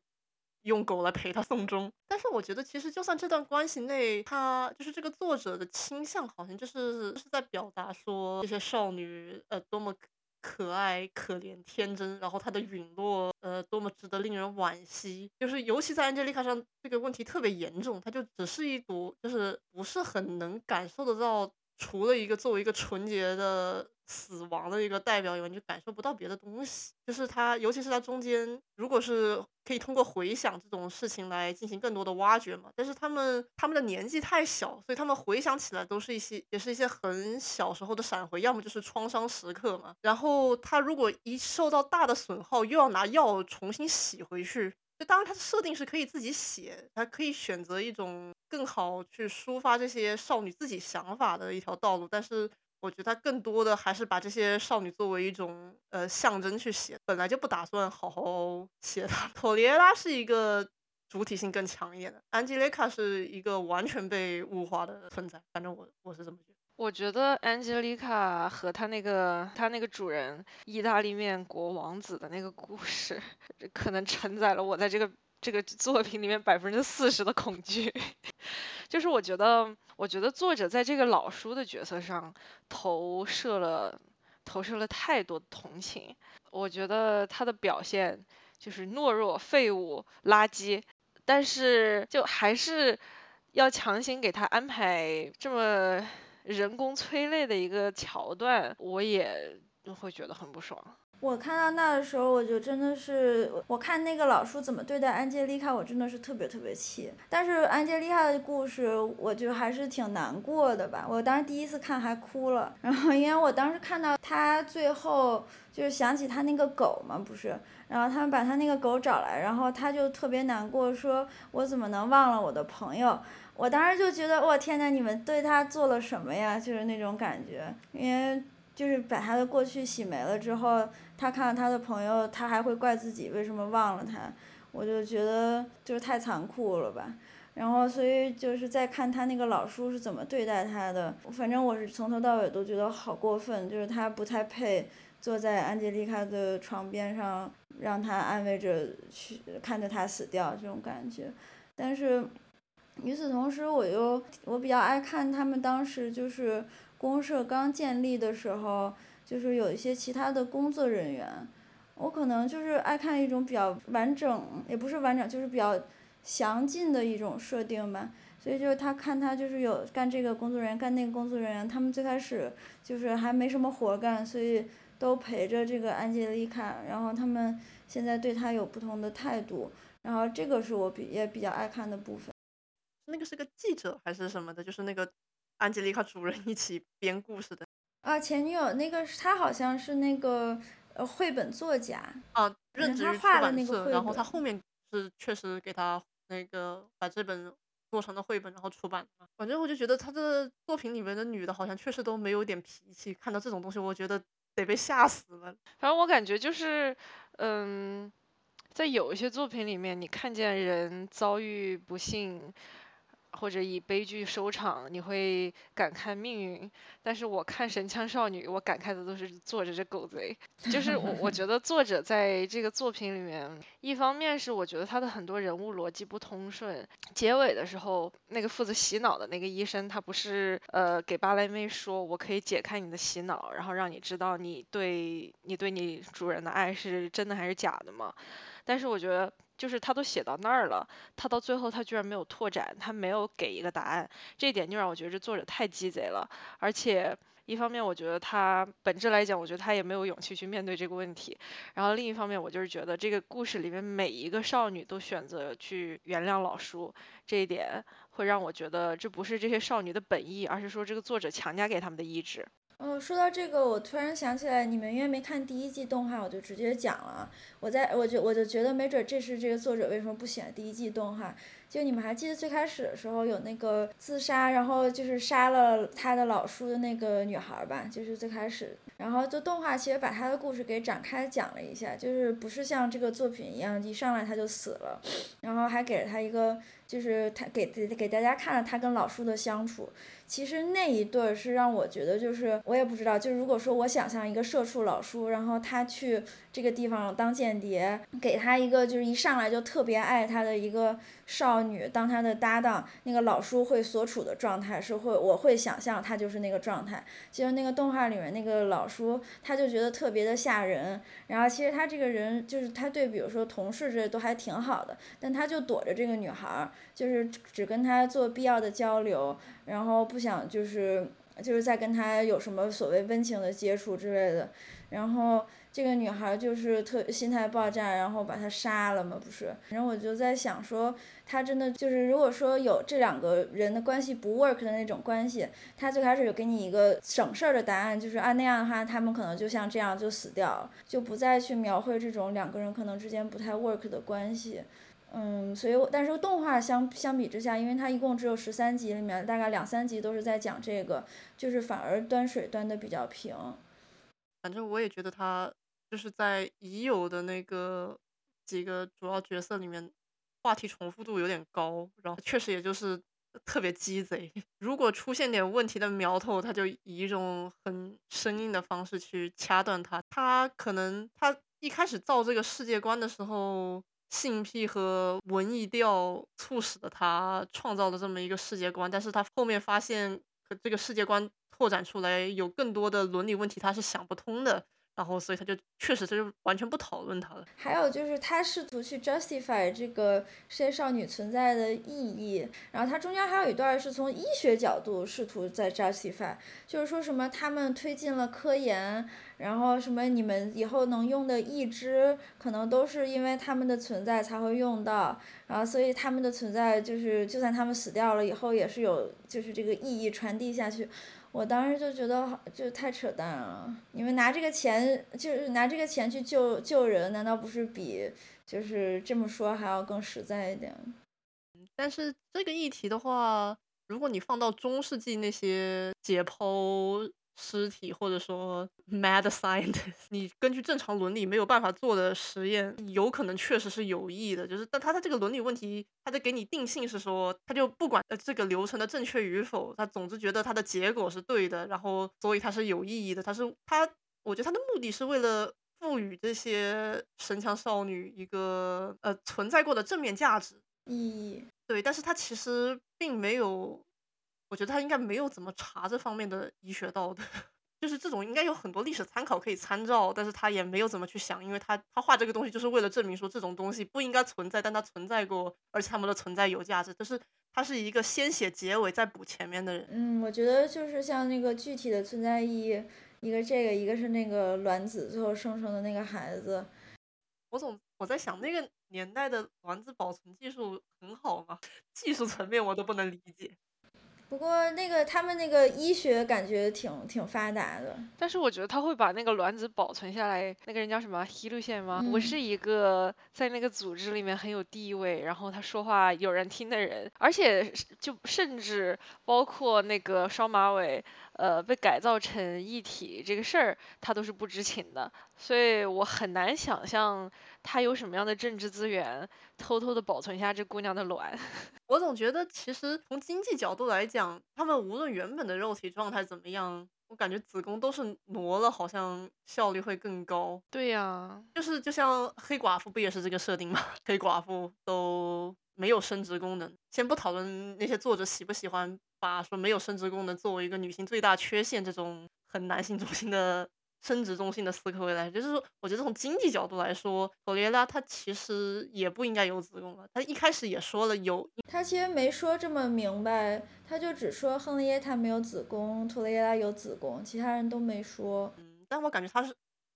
用狗来陪她送终。但是我觉得，其实就算这段关系内，他就是这个作者的倾向，好像就是是在表达说这些少女呃多么。可爱、可怜、天真，然后她的陨落，呃，多么值得令人惋惜。就是尤其在安吉丽卡上，这个问题特别严重，她就只是一朵，就是不是很能感受得到。除了一个作为一个纯洁的死亡的一个代表以外，你就感受不到别的东西。就是他，尤其是他中间，如果是可以通过回想这种事情来进行更多的挖掘嘛。但是他们他们的年纪太小，所以他们回想起来都是一些也是一些很小时候的闪回，要么就是创伤时刻嘛。然后他如果一受到大的损耗，又要拿药重新洗回去。就当然，它的设定是可以自己写，它可以选择一种更好去抒发这些少女自己想法的一条道路。但是，我觉得它更多的还是把这些少女作为一种呃象征去写，本来就不打算好好写它。托里拉是一个主体性更强一点的，安吉丽卡是一个完全被物化的存在。反正我我是这么觉得。我觉得安吉丽卡和他那个他那个主人意大利面国王子的那个故事，可能承载了我在这个这个作品里面百分之四十的恐惧。就是我觉得，我觉得作者在这个老叔的角色上投射了投射了太多同情。我觉得他的表现就是懦弱、废物、垃圾，但是就还是要强行给他安排这么。人工催泪的一个桥段，我也会觉得很不爽。我看到那的时候，我就真的是，我看那个老叔怎么对待安吉丽卡，我真的是特别特别气。但是安吉丽卡的故事，我就还是挺难过的吧。我当时第一次看还哭了，然后因为我当时看到他最后就是想起他那个狗嘛，不是，然后他们把他那个狗找来，然后他就特别难过，说我怎么能忘了我的朋友。我当时就觉得，我天呐，你们对他做了什么呀？就是那种感觉，因为就是把他的过去洗没了之后，他看到他的朋友，他还会怪自己为什么忘了他。我就觉得就是太残酷了吧。然后所以就是在看他那个老叔是怎么对待他的，反正我是从头到尾都觉得好过分，就是他不太配坐在安吉丽卡的床边上，让他安慰着去看着他死掉这种感觉，但是。与此同时，我又我比较爱看他们当时就是公社刚建立的时候，就是有一些其他的工作人员，我可能就是爱看一种比较完整，也不是完整，就是比较详尽的一种设定吧。所以就是他看他就是有干这个工作人员，干那个工作人员，他们最开始就是还没什么活干，所以都陪着这个安吉丽卡，然后他们现在对他有不同的态度，然后这个是我比也比较爱看的部分。那个是个记者还是什么的？就是那个安吉丽卡主人一起编故事的啊，前女友那个他好像是那个呃绘本作家啊，任职于出版社，然后他后面是确实给他那个把这本做成了绘本，然后出版的。反正我就觉得他的作品里面的女的，好像确实都没有点脾气。看到这种东西，我觉得得被吓死了。反正我感觉就是，嗯，在有一些作品里面，你看见人遭遇不幸。或者以悲剧收场，你会感慨命运。但是我看《神枪少女》，我感慨的都是作者这狗贼。就是我，我觉得作者在这个作品里面，一方面是我觉得他的很多人物逻辑不通顺。结尾的时候，那个负责洗脑的那个医生，他不是呃给芭蕾妹说，我可以解开你的洗脑，然后让你知道你对你对你主人的爱是真的还是假的吗？但是我觉得。就是他都写到那儿了，他到最后他居然没有拓展，他没有给一个答案，这一点就让我觉得这作者太鸡贼了。而且一方面我觉得他本质来讲，我觉得他也没有勇气去面对这个问题。然后另一方面，我就是觉得这个故事里面每一个少女都选择去原谅老叔，这一点会让我觉得这不是这些少女的本意，而是说这个作者强加给他们的意志。哦，说到这个，我突然想起来，你们因为没看第一季动画，我就直接讲了。我在我就我就觉得，没准这是这个作者为什么不选第一季动画。就你们还记得最开始的时候有那个自杀，然后就是杀了他的老叔的那个女孩吧？就是最开始，然后就动画其实把他的故事给展开讲了一下，就是不是像这个作品一样，一上来他就死了，然后还给了他一个，就是他给给给大家看了他跟老叔的相处。其实那一对儿是让我觉得，就是我也不知道，就如果说我想象一个社畜老叔，然后他去这个地方当间谍，给他一个就是一上来就特别爱他的一个少女当他的搭档，那个老叔会所处的状态是会，我会想象他就是那个状态。其实那个动画里面那个老叔，他就觉得特别的吓人，然后其实他这个人就是他对比如说同事这都还挺好的，但他就躲着这个女孩，就是只跟他做必要的交流。然后不想就是就是在跟他有什么所谓温情的接触之类的，然后这个女孩就是特心态爆炸，然后把他杀了嘛，不是？然后我就在想说，他真的就是如果说有这两个人的关系不 work 的那种关系，他最开始有给你一个省事儿的答案，就是啊那样的话，他们可能就像这样就死掉了，就不再去描绘这种两个人可能之间不太 work 的关系。嗯，所以，但是动画相相比之下，因为它一共只有十三集，里面大概两三集都是在讲这个，就是反而端水端的比较平。反正我也觉得他就是在已有的那个几个主要角色里面，话题重复度有点高，然后确实也就是特别鸡贼。如果出现点问题的苗头，他就以一种很生硬的方式去掐断它。他可能他一开始造这个世界观的时候。性癖和文艺调促使的他创造了这么一个世界观，但是他后面发现这个世界观拓展出来有更多的伦理问题，他是想不通的。然后，所以他就确实他就完全不讨论他了。还有就是，他试图去 justify 这个世界少女存在的意义。然后，他中间还有一段是从医学角度试图在 justify，就是说什么他们推进了科研，然后什么你们以后能用的义肢，可能都是因为他们的存在才会用到。然后，所以他们的存在就是，就算他们死掉了以后，也是有就是这个意义传递下去。我当时就觉得好就太扯淡了，你们拿这个钱就是拿这个钱去救救人，难道不是比就是这么说还要更实在一点？但是这个议题的话，如果你放到中世纪那些解剖。尸体或者说 mad scientist，你根据正常伦理没有办法做的实验，有可能确实是有益的。就是，但他的这个伦理问题，他在给你定性是说，他就不管这个流程的正确与否，他总之觉得他的结果是对的，然后所以他是有意义的。他是他，我觉得他的目的是为了赋予这些神枪少女一个呃存在过的正面价值意义。对，但是他其实并没有。我觉得他应该没有怎么查这方面的医学道德，就是这种应该有很多历史参考可以参照，但是他也没有怎么去想，因为他他画这个东西就是为了证明说这种东西不应该存在，但它存在过，而且他们的存在有价值，就是他是一个先写结尾再补前面的人。嗯，我觉得就是像那个具体的存在意义，一个这个，一个是那个卵子最后生成的那个孩子。我总我在想那个年代的卵子保存技术很好吗？技术层面我都不能理解。不过那个他们那个医学感觉挺挺发达的，但是我觉得他会把那个卵子保存下来。那个人叫什么？希路线吗？我是一个在那个组织里面很有地位，然后他说话有人听的人，而且就甚至包括那个双马尾，呃，被改造成一体这个事儿，他都是不知情的。所以我很难想象他有什么样的政治资源，偷偷的保存下这姑娘的卵。我总觉得，其实从经济角度来讲，他们无论原本的肉体状态怎么样，我感觉子宫都是挪了，好像效率会更高。对呀，就是就像黑寡妇不也是这个设定吗？黑寡妇都没有生殖功能。先不讨论那些作者喜不喜欢把说没有生殖功能作为一个女性最大缺陷这种很男性中心的。生殖中心的思考未来，就是说，我觉得从经济角度来说，托列拉她其实也不应该有子宫了。她一开始也说了有，她其实没说这么明白，她就只说亨利耶她没有子宫，托雷拉有子宫，其他人都没说。嗯，但我感觉她是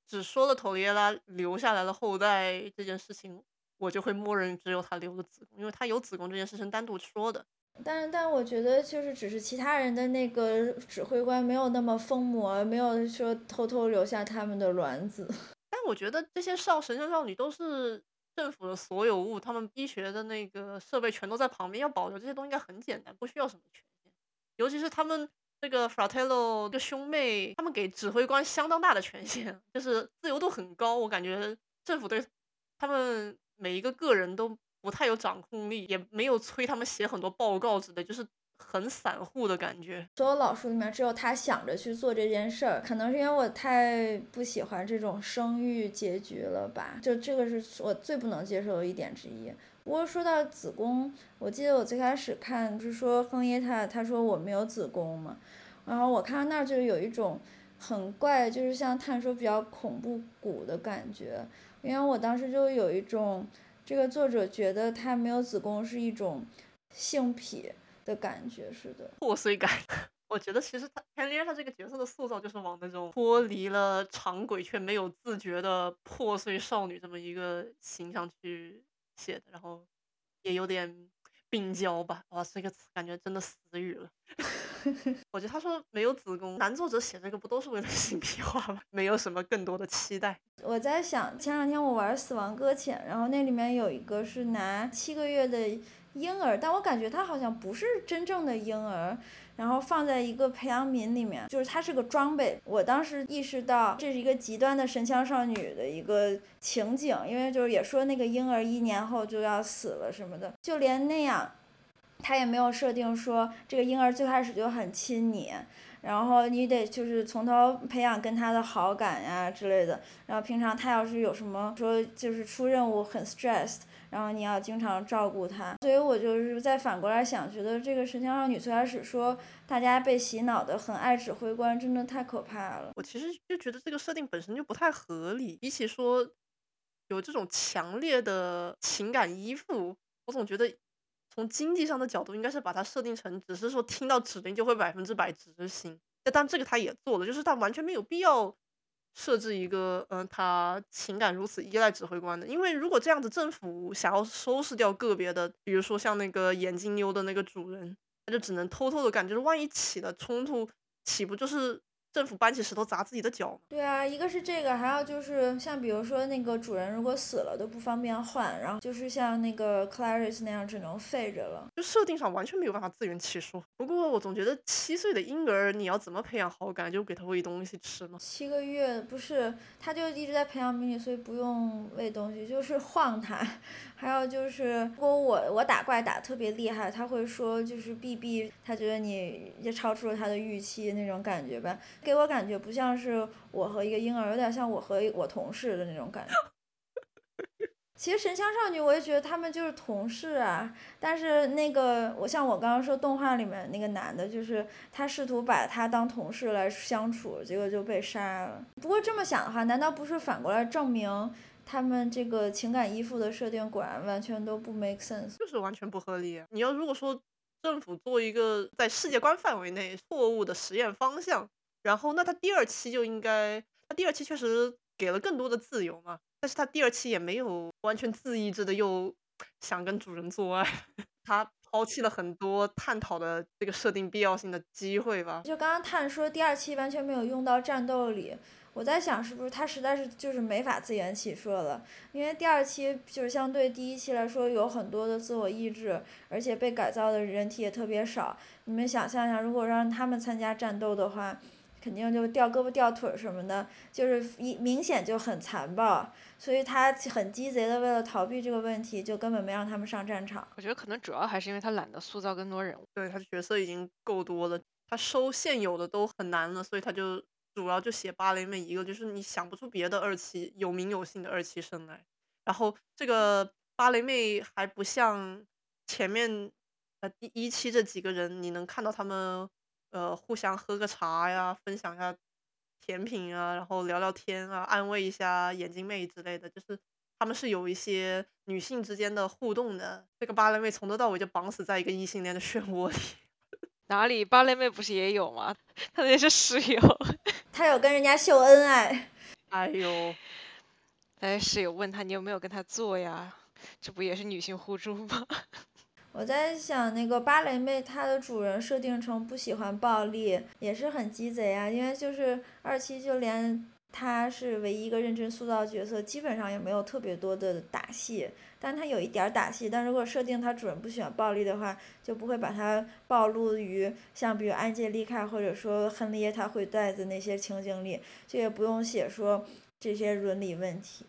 只说了托雷拉留下来的后代这件事情，我就会默认只有他留了子宫，因为他有子宫这件事情单独说的。但但我觉得就是只是其他人的那个指挥官没有那么疯魔，没有说偷偷留下他们的卵子。但我觉得这些少神圣少女都是政府的所有物，他们医学的那个设备全都在旁边，要保留这些东西应该很简单，不需要什么权限。尤其是他们这个 Fratello 的兄妹，他们给指挥官相当大的权限，就是自由度很高。我感觉政府对他们每一个个人都。不太有掌控力，也没有催他们写很多报告之类，就是很散户的感觉。所有老书里面只有他想着去做这件事儿，可能是因为我太不喜欢这种生育结局了吧？就这个是我最不能接受的一点之一。不过说到子宫，我记得我最开始看不是说亨耶他他说我没有子宫嘛，然后我看到那儿就有一种很怪，就是像探说比较恐怖谷的感觉，因为我当时就有一种。这个作者觉得他没有子宫是一种性癖的感觉似的破碎感。我觉得其实他 Henry 他这个角色的塑造就是往那种脱离了常轨却没有自觉的破碎少女这么一个形象去写的，然后也有点病娇吧。哇，这个词感觉真的死语了。我觉得他说没有子宫，男作者写这个不都是为了 性癖化吗？没有什么更多的期待。我在想，前两天我玩《死亡搁浅》，然后那里面有一个是拿七个月的婴儿，但我感觉他好像不是真正的婴儿，然后放在一个培养皿里面，就是它是个装备。我当时意识到这是一个极端的神枪少女的一个情景，因为就是也说那个婴儿一年后就要死了什么的，就连那样。他也没有设定说这个婴儿最开始就很亲你，然后你得就是从头培养跟他的好感呀之类的。然后平常他要是有什么说就是出任务很 stressed，然后你要经常照顾他。所以我就是再反过来想，觉得这个神枪少女最开始说大家被洗脑的很爱指挥官，真的太可怕了。我其实就觉得这个设定本身就不太合理，比起说有这种强烈的情感依附，我总觉得。从经济上的角度，应该是把它设定成只是说听到指令就会百分之百执行。但这个他也做了，就是他完全没有必要设置一个，嗯，他情感如此依赖指挥官的。因为如果这样子，政府想要收拾掉个别的，比如说像那个眼镜妞的那个主人，他就只能偷偷的干，就是万一起了冲突，岂不就是？政府搬起石头砸自己的脚。对啊，一个是这个，还有就是像比如说那个主人如果死了都不方便换，然后就是像那个 Clarice 那样只能废着了，就设定上完全没有办法自圆其说。不过我总觉得七岁的婴儿你要怎么培养好感，就给他喂东西吃吗？七个月不是，他就一直在培养皿里，所以不用喂东西，就是晃他。还有就是，如果我我打怪打特别厉害，他会说就是 B B，他觉得你也超出了他的预期那种感觉吧，给我感觉不像是我和一个婴儿，有点像我和我同事的那种感觉。其实神枪少女我也觉得他们就是同事啊，但是那个我像我刚刚说动画里面那个男的，就是他试图把他当同事来相处，结果就被杀了。不过这么想的话，难道不是反过来证明？他们这个情感依附的设定果然完全都不 make sense，就是完全不合理。你要如果说政府做一个在世界观范围内错误的实验方向，然后那他第二期就应该，他第二期确实给了更多的自由嘛，但是他第二期也没有完全自抑制的又想跟主人做爱，他。抛弃了很多探讨的这个设定必要性的机会吧。就刚刚探说第二期完全没有用到战斗里，我在想是不是他实在是就是没法自圆其说了，因为第二期就是相对第一期来说有很多的自我意志，而且被改造的人体也特别少。你们想象一下，如果让他们参加战斗的话。肯定就掉胳膊掉腿什么的，就是一明显就很残暴，所以他很鸡贼的为了逃避这个问题，就根本没让他们上战场。我觉得可能主要还是因为他懒得塑造更多人物，对他的角色已经够多了，他收现有的都很难了，所以他就主要就写芭蕾妹一个，就是你想不出别的二期有名有姓的二期生来。然后这个芭蕾妹还不像前面呃第一期这几个人，你能看到他们。呃，互相喝个茶呀，分享一下甜品啊，然后聊聊天啊，安慰一下眼镜妹之类的，就是他们是有一些女性之间的互动的。这个芭蕾妹从头到尾就绑死在一个异性恋的漩涡里。哪里？芭蕾妹不是也有吗？她那是室友。她有跟人家秀恩爱。哎呦，哎，室友问她你有没有跟她做呀？这不也是女性互助吗？我在想，那个芭蕾妹她的主人设定成不喜欢暴力，也是很鸡贼啊。因为就是二期就连她是唯一一个认真塑造角色，基本上也没有特别多的打戏。但她有一点打戏，但如果设定她主人不喜欢暴力的话，就不会把她暴露于像比如安吉丽卡或者说亨利叶塔会带的那些情景里，就也不用写说这些伦理问题。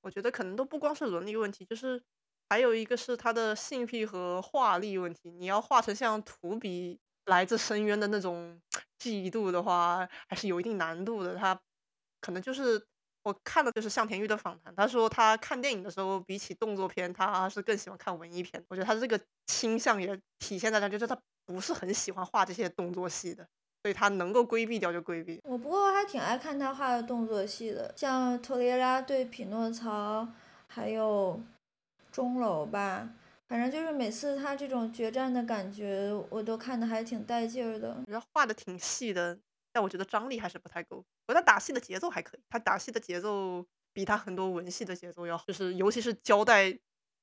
我觉得可能都不光是伦理问题，就是。还有一个是他的性癖和画力问题，你要画成像图比来自深渊的那种记忆度的话，还是有一定难度的。他可能就是我看的就是向田玉的访谈，他说他看电影的时候，比起动作片，他是更喜欢看文艺片。我觉得他这个倾向也体现在他，就是他不是很喜欢画这些动作戏的，所以他能够规避掉就规避。我不过还挺爱看他画的动作戏的，像托雷拉对匹诺曹，还有。钟楼吧，反正就是每次他这种决战的感觉，我都看的还挺带劲儿的。我觉得画的挺细的，但我觉得张力还是不太够。我觉得打戏的节奏还可以，他打戏的节奏比他很多文戏的节奏要好，就是尤其是交代。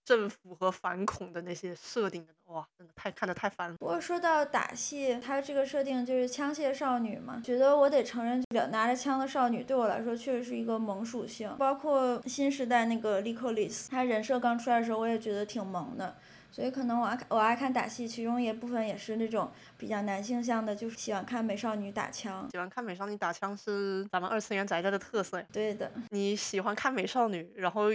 政府和反恐的那些设定的哇，真的太看的太烦了。不过说到打戏，它这个设定就是枪械少女嘛，觉得我得承认，拿着枪的少女对我来说确实是一个萌属性。包括新时代那个 Licolis，她人设刚出来的时候，我也觉得挺萌的。所以可能我爱我爱看打戏，其中一部分也是那种比较男性向的，就是喜欢看美少女打枪。喜欢看美少女打枪是咱们二次元宅家的特色呀。对的，你喜欢看美少女，然后。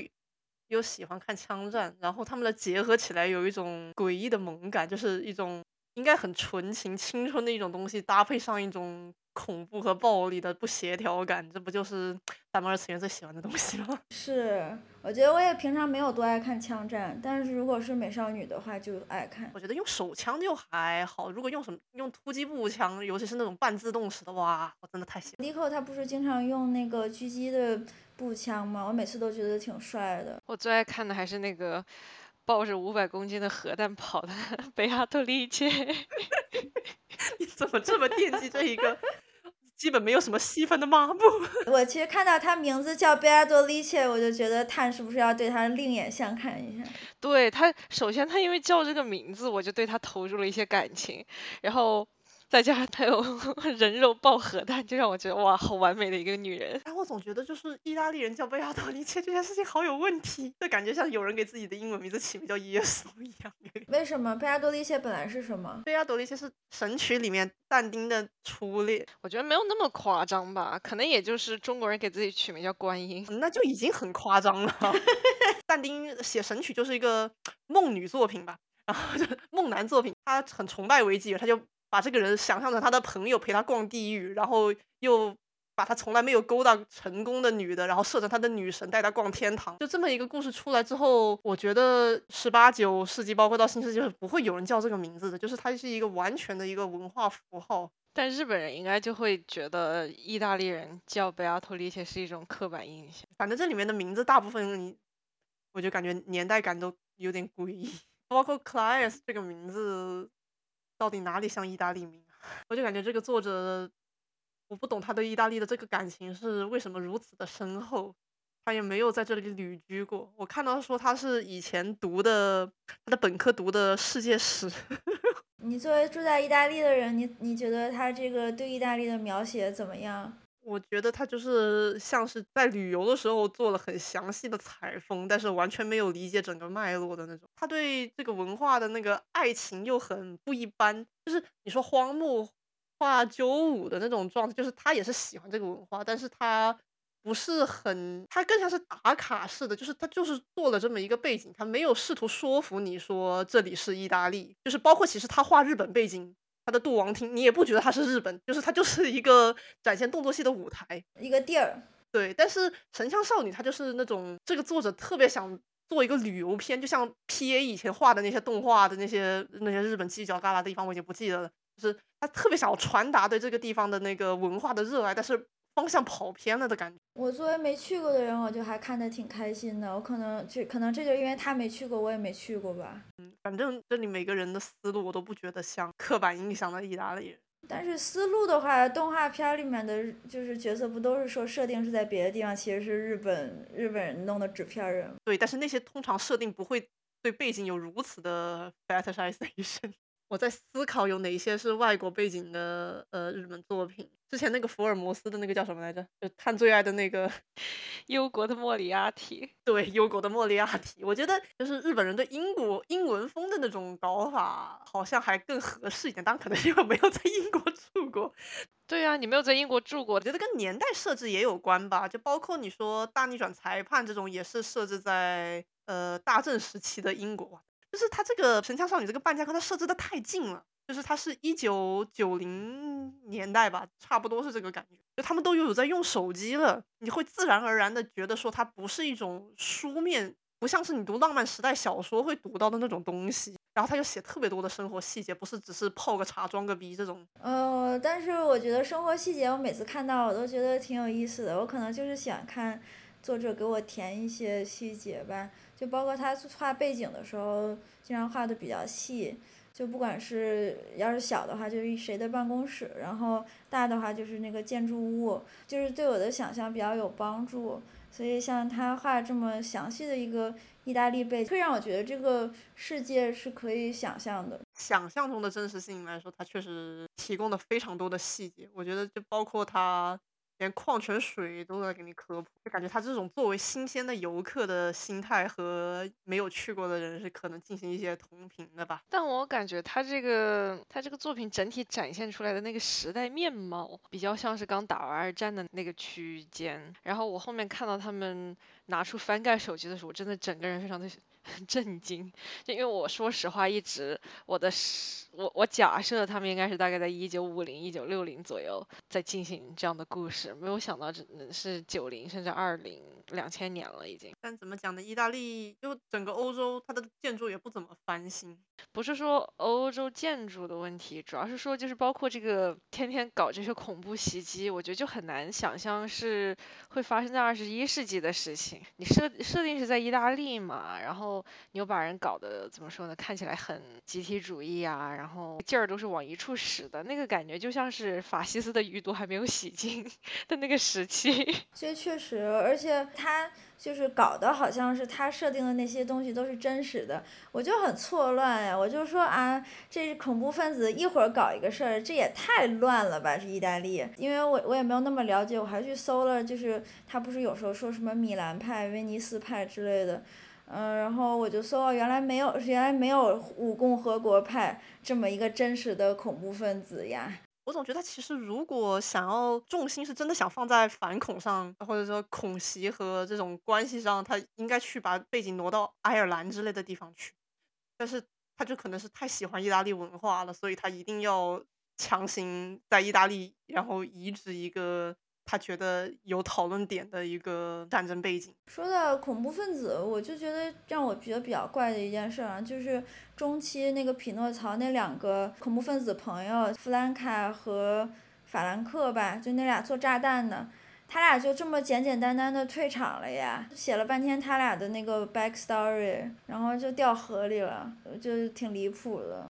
又喜欢看枪战，然后他们的结合起来有一种诡异的萌感，就是一种应该很纯情、青春的一种东西，搭配上一种恐怖和暴力的不协调感，这不就是 咱们二次元最喜欢的东西吗？是，我觉得我也平常没有多爱看枪战，但是如果是美少女的话就爱看。我觉得用手枪就还好，如果用什么用突击步枪，尤其是那种半自动式的，哇，我真的太喜欢。尼克他不是经常用那个狙击的。步枪吗？我每次都觉得挺帅的。我最爱看的还是那个抱着五百公斤的核弹跑的 贝亚特利切。你怎么这么惦记这一个基本没有什么戏份的抹布？我其实看到他名字叫贝尔多利切，我就觉得他是不是要对他另眼相看一下？对他，首先他因为叫这个名字，我就对他投入了一些感情，然后。再加上她有 人肉爆核弹，就让我觉得哇，好完美的一个女人。但，我总觉得就是意大利人叫贝亚多利切这件事情好有问题，就感觉像有人给自己的英文名字起名叫耶稣一样。为什么贝亚多利切本来是什么？贝亚多利切是神曲里面但丁的初恋。我觉得没有那么夸张吧，可能也就是中国人给自己取名叫观音，那就已经很夸张了。但丁写神曲就是一个 梦女作品吧，然后就梦男作品，他很崇拜维吉尔，他就。把这个人想象成他的朋友，陪他逛地狱，然后又把他从来没有勾搭成功的女的，然后设成他的女神，带他逛天堂。就这么一个故事出来之后，我觉得十八九世纪，包括到新世纪，是不会有人叫这个名字的。就是它是一个完全的一个文化符号。但日本人应该就会觉得意大利人叫贝阿托利切是一种刻板印象。反正这里面的名字大部分，我就感觉年代感都有点诡异，包括 Claes 这个名字。到底哪里像意大利名？我就感觉这个作者，我不懂他对意大利的这个感情是为什么如此的深厚。他也没有在这里旅居过。我看到说他是以前读的，他的本科读的世界史。你作为住在意大利的人，你你觉得他这个对意大利的描写怎么样？我觉得他就是像是在旅游的时候做了很详细的采风，但是完全没有理解整个脉络的那种。他对这个文化的那个爱情又很不一般，就是你说荒木画九五的那种状态，就是他也是喜欢这个文化，但是他不是很，他更像是打卡式的，就是他就是做了这么一个背景，他没有试图说服你说这里是意大利，就是包括其实他画日本背景。他的杜王厅，你也不觉得它是日本，就是它就是一个展现动作戏的舞台，一个地儿。对，但是《神枪少女》它就是那种这个作者特别想做一个旅游片，就像 P A 以前画的那些动画的那些那些日本犄角旮旯的地方，我已经不记得了。就是他特别想要传达对这个地方的那个文化的热爱，但是。方向跑偏了的感觉。我作为没去过的人，我就还看得挺开心的。我可能就可能这就因为他没去过，我也没去过吧。嗯，反正这里每个人的思路我都不觉得像刻板印象的意大利人。但是思路的话，动画片里面的就是角色不都是说设定是在别的地方，其实是日本日本人弄的纸片人。对，但是那些通常设定不会对背景有如此的 fetishization。我在思考有哪些是外国背景的呃日本作品。之前那个福尔摩斯的那个叫什么来着？就探最爱的那个 忧国的莫里亚蒂。对，忧国的莫里亚蒂。我觉得就是日本人对英国英文风的那种搞法，好像还更合适一点。当然，可能因为没有在英国住过。对呀，你没有在英国住过，我觉得跟年代设置也有关吧。就包括你说大逆转裁判这种，也是设置在呃大正时期的英国。就是他这个神枪少女这个半价跟他设置的太近了，就是他是一九九零年代吧，差不多是这个感觉。就他们都有在用手机了，你会自然而然的觉得说它不是一种书面，不像是你读浪漫时代小说会读到的那种东西。然后他就写特别多的生活细节，不是只是泡个茶装个逼这种。呃，但是我觉得生活细节我每次看到我都觉得挺有意思的，我可能就是喜欢看作者给我填一些细节吧。就包括他画背景的时候，经常画的比较细。就不管是要是小的话，就是谁的办公室；然后大的话，就是那个建筑物，就是对我的想象比较有帮助。所以像他画这么详细的一个意大利背景，会让我觉得这个世界是可以想象的。想象中的真实性来说，他确实提供了非常多的细节。我觉得就包括他。连矿泉水都在给你科普，就感觉他这种作为新鲜的游客的心态和没有去过的人是可能进行一些同频的吧。但我感觉他这个他这个作品整体展现出来的那个时代面貌，比较像是刚打完二战的那个区间。然后我后面看到他们拿出翻盖手机的时候，我真的整个人非常的。震惊，就因为我说实话，一直我的我我假设他们应该是大概在一九五零、一九六零左右在进行这样的故事，没有想到这是九零甚至二零两千年了已经。但怎么讲呢？意大利就整个欧洲，它的建筑也不怎么翻新。不是说欧洲建筑的问题，主要是说就是包括这个天天搞这些恐怖袭击，我觉得就很难想象是会发生在二十一世纪的事情。你设设定是在意大利嘛，然后。你又把人搞得怎么说呢？看起来很集体主义啊，然后劲儿都是往一处使的，那个感觉就像是法西斯的余毒还没有洗净 的那个时期。这确实，而且他就是搞的好像是他设定的那些东西都是真实的，我就很错乱呀。我就说啊，这恐怖分子一会儿搞一个事儿，这也太乱了吧？是意大利，因为我我也没有那么了解，我还去搜了，就是他不是有时候说什么米兰派、威尼斯派之类的。嗯，然后我就搜原来没有，原来没有五共和国派这么一个真实的恐怖分子呀。我总觉得他其实如果想要重心是真的想放在反恐上，或者说恐袭和这种关系上，他应该去把背景挪到爱尔兰之类的地方去。但是他就可能是太喜欢意大利文化了，所以他一定要强行在意大利，然后移植一个。他觉得有讨论点的一个战争背景。说到恐怖分子，我就觉得让我觉得比较怪的一件事啊，就是中期那个匹诺曹那两个恐怖分子朋友弗兰卡和法兰克吧，就那俩做炸弹的，他俩就这么简简单单的退场了呀，写了半天他俩的那个 back story，然后就掉河里了，就挺离谱的。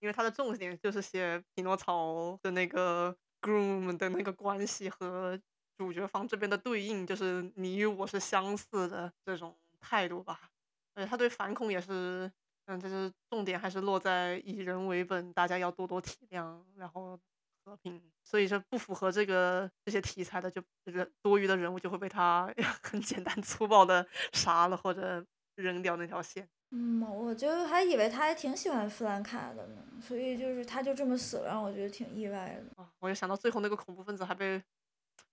因为他的重点就是写匹诺曹的那个 groom 的那个关系和主角方这边的对应，就是你与我是相似的这种态度吧。而且他对反恐也是，嗯，就是重点还是落在以人为本，大家要多多体谅，然后和平。所以说不符合这个这些题材的，就人多余的人物就会被他 很简单粗暴的杀了或者扔掉那条线。嗯，我就还以为他还挺喜欢弗兰卡的呢，所以就是他就这么死了，让我觉得挺意外的。啊，我就想到最后那个恐怖分子还被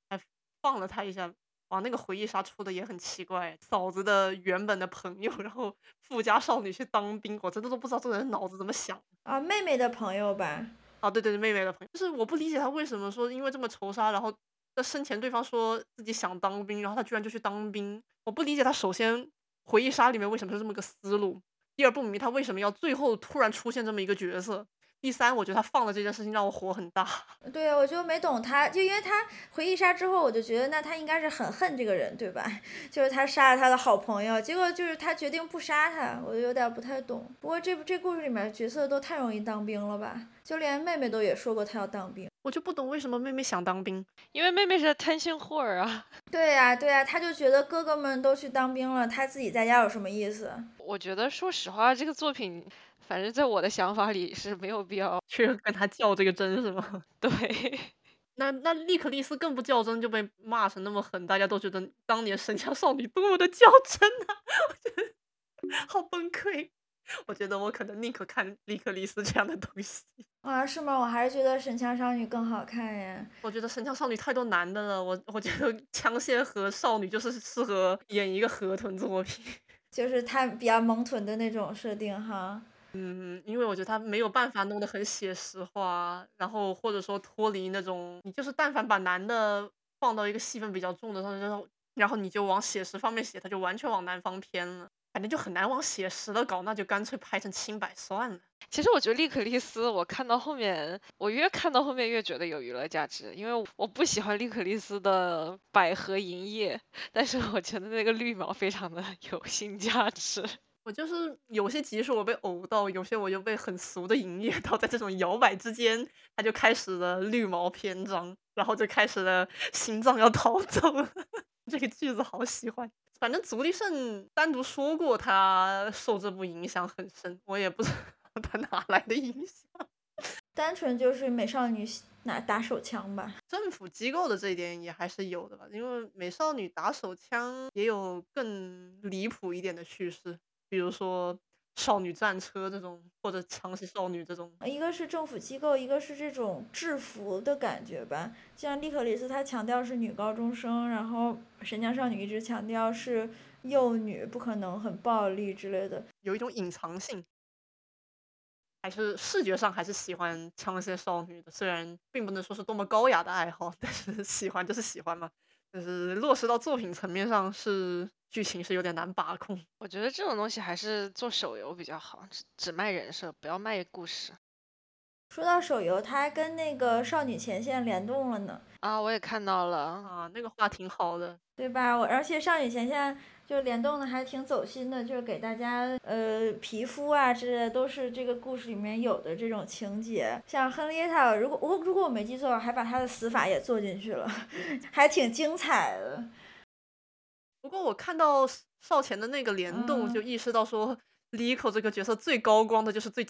还放了他一下，哇，那个回忆杀出的也很奇怪，嫂子的原本的朋友，然后富家少女去当兵，我真的都不知道这个人脑子怎么想。啊，妹妹的朋友吧？啊，对对对，妹妹的朋友，就是我不理解他为什么说因为这么仇杀，然后在生前对方说自己想当兵，然后他居然就去当兵，我不理解他首先。回忆杀里面为什么是这么个思路？第二不明他为什么要最后突然出现这么一个角色？第三，我觉得他放的这件事情让我火很大。对啊，我就没懂他，就因为他回忆杀之后，我就觉得那他应该是很恨这个人，对吧？就是他杀了他的好朋友，结果就是他决定不杀他，我就有点不太懂。不过这部这故事里面角色都太容易当兵了吧？就连妹妹都也说过她要当兵，我就不懂为什么妹妹想当兵，因为妹妹是贪心货儿啊。对 呀对呀，他就觉得哥哥们都去当兵了，他自己在家有什么意思？我觉得说实话，这个作品。反正在我的想法里是没有必要去跟他较这个真，是吗？对，那那利克利斯更不较真，就被骂成那么狠，大家都觉得当年神枪少女多么的较真啊！我觉得好崩溃。我觉得我可能宁可看利克利斯这样的东西。啊，是吗？我还是觉得神枪少女更好看耶。我觉得神枪少女太多男的了，我我觉得枪械和少女就是适合演一个河豚作品，就是他比较萌臀的那种设定哈。嗯，因为我觉得他没有办法弄得很写实化，然后或者说脱离那种，你就是但凡把男的放到一个戏份比较重的上，然后然后你就往写实方面写，他就完全往男方偏了，反正就很难往写实的搞，那就干脆拍成清白算了。其实我觉得利克利斯，我看到后面，我越看到后面越觉得有娱乐价值，因为我不喜欢利克利斯的百合营业，但是我觉得那个绿毛非常的 有性价值。我就是有些集数我被呕到，有些我就被很俗的营业到，在这种摇摆之间，他就开始了绿毛篇章，然后就开始了心脏要逃走了。这个句子好喜欢。反正足利胜单独说过他受这部影响很深，我也不知道他哪来的影响。单纯就是美少女拿打手枪吧。政府机构的这一点也还是有的吧，因为美少女打手枪也有更离谱一点的叙事。比如说少女战车这种，或者强袭少女这种，一个是政府机构，一个是这种制服的感觉吧。像利克里斯，他强调是女高中生，然后神枪少女一直强调是幼女，不可能很暴力之类的，有一种隐藏性。还是视觉上还是喜欢枪械少女的，虽然并不能说是多么高雅的爱好，但是喜欢就是喜欢嘛。就是落实到作品层面上是。剧情是有点难把控，我觉得这种东西还是做手游比较好，只只卖人设，不要卖故事。说到手游，它还跟那个少女前线联动了呢。啊，我也看到了啊，那个画挺好的，对吧？我而且少女前线就联动的还挺走心的，就是给大家呃皮肤啊之类的都是这个故事里面有的这种情节。像亨利塔，如果我如果我没记错，还把他的死法也做进去了，还挺精彩的。不过我看到少前的那个联动，就意识到说，Lico 这个角色最高光的就是最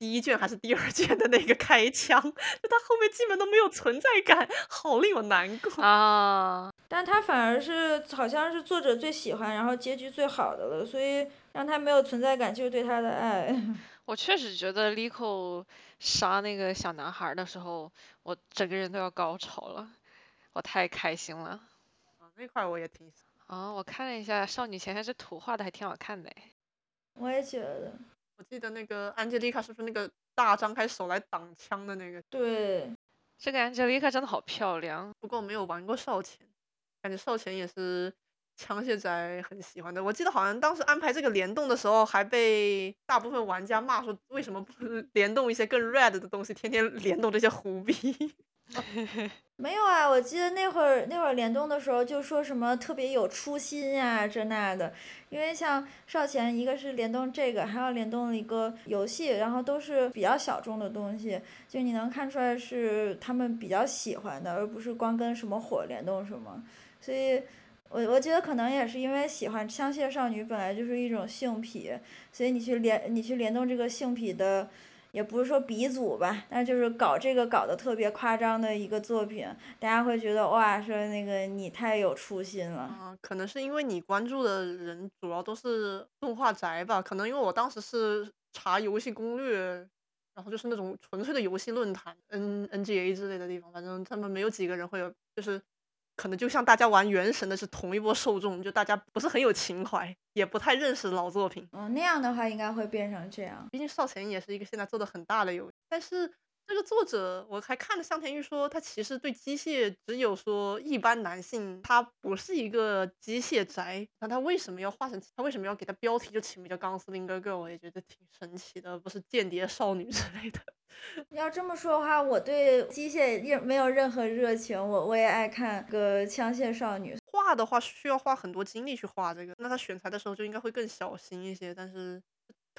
第一卷还是第二卷的那个开枪，就他后面基本都没有存在感，好令我难过啊！但他反而是好像是作者最喜欢，然后结局最好的了，所以让他没有存在感就是对他的爱。我确实觉得 Lico 杀那个小男孩的时候，我整个人都要高潮了，我太开心了。啊，那块我也挺。哦，我看了一下《少女前线》，这图画的还挺好看的我也觉得。我记得那个安吉丽卡是不是那个大张开手来挡枪的那个？对，这个安吉丽卡真的好漂亮。不过我没有玩过少前，感觉少前也是枪械仔很喜欢的。我记得好像当时安排这个联动的时候，还被大部分玩家骂说为什么不 联动一些更 red 的东西，天天联动这些胡逼。没有啊，我记得那会儿那会儿联动的时候就说什么特别有初心呀这那的，因为像少前一个是联动这个，还有联动一个游戏，然后都是比较小众的东西，就你能看出来是他们比较喜欢的，而不是光跟什么火联动什么。所以，我我觉得可能也是因为喜欢枪械少女本来就是一种性癖，所以你去联你去联动这个性癖的。也不是说鼻祖吧，但就是搞这个搞得特别夸张的一个作品，大家会觉得哇，说那个你太有初心了。可能是因为你关注的人主要都是动画宅吧，可能因为我当时是查游戏攻略，然后就是那种纯粹的游戏论坛，N N G A 之类的地方，反正他们没有几个人会有，就是。可能就像大家玩原神的是同一波受众，就大家不是很有情怀，也不太认识老作品。嗯，那样的话应该会变成这样。毕竟少前也是一个现在做的很大的游戏，但是这个作者我还看了向田玉说，他其实对机械只有说一般男性，他不是一个机械宅。那他为什么要画成？他为什么要给他标题就起名叫钢丝林哥哥？我也觉得挺神奇的，不是间谍少女 之类的。要这么说的话，我对机械任没有任何热情。我我也爱看个枪械少女画的话，需要花很多精力去画这个。那他选材的时候就应该会更小心一些。但是，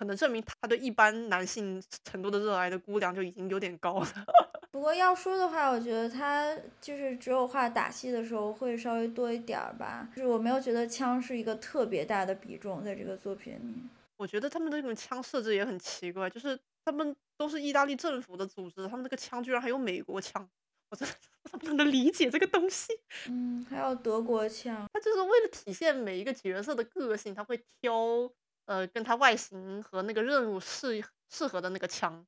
可能证明他对一般男性程度的热爱的估量就已经有点高了。不过要说的话，我觉得他就是只有画打戏的时候会稍微多一点儿吧。就是我没有觉得枪是一个特别大的比重在这个作品里。我觉得他们的这种枪设置也很奇怪，就是他们。都是意大利政府的组织，他们那个枪居然还有美国枪，我真的 不能理解这个东西。嗯，还有德国枪，他就是为了体现每一个角色的个性，他会挑呃跟他外形和那个任务适适合的那个枪，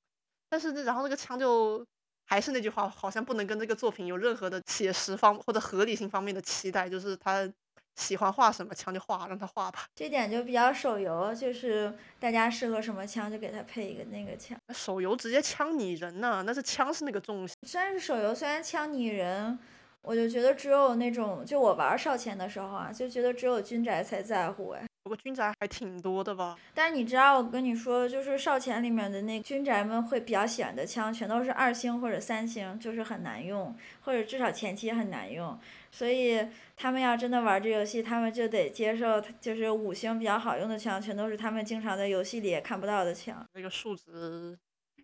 但是然后那个枪就还是那句话，好像不能跟这个作品有任何的写实方或者合理性方面的期待，就是他。喜欢画什么枪就画，让他画吧。这点就比较手游，就是大家适合什么枪就给他配一个那个枪。手游直接枪拟人呢？那是枪是那个重心。虽然是手游，虽然枪拟人，我就觉得只有那种，就我玩少前的时候啊，就觉得只有军宅才在乎哎。不过军宅还挺多的吧？但是你知道，我跟你说，就是少前里面的那军宅们会比较喜欢的枪，全都是二星或者三星，就是很难用，或者至少前期很难用。所以他们要真的玩这游戏，他们就得接受，就是五星比较好用的枪，全都是他们经常在游戏里也看不到的枪。那个数值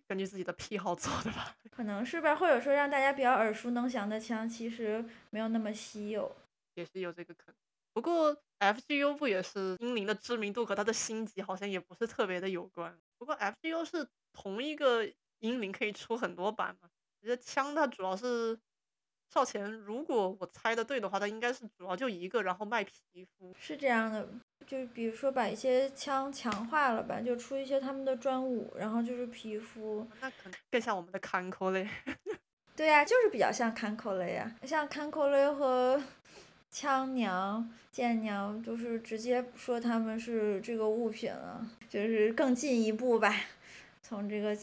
根据自己的癖好做的吧？可能是吧，或者说让大家比较耳熟能详的枪，其实没有那么稀有，也是有这个可能。不过 FGO 不也是英灵的知名度和它的星级好像也不是特别的有关。不过 FGO 是同一个英灵可以出很多版嘛？我觉得枪它主要是少前，如果我猜的对的话，它应该是主要就一个，然后卖皮肤。是这样的，就比如说把一些枪强化了吧，就出一些他们的专武，然后就是皮肤。那可能更像我们的康口雷。对呀，就是比较像康口雷呀，像康口雷和。枪娘、剑娘，就是直接说他们是这个物品了，就是更进一步吧。从这个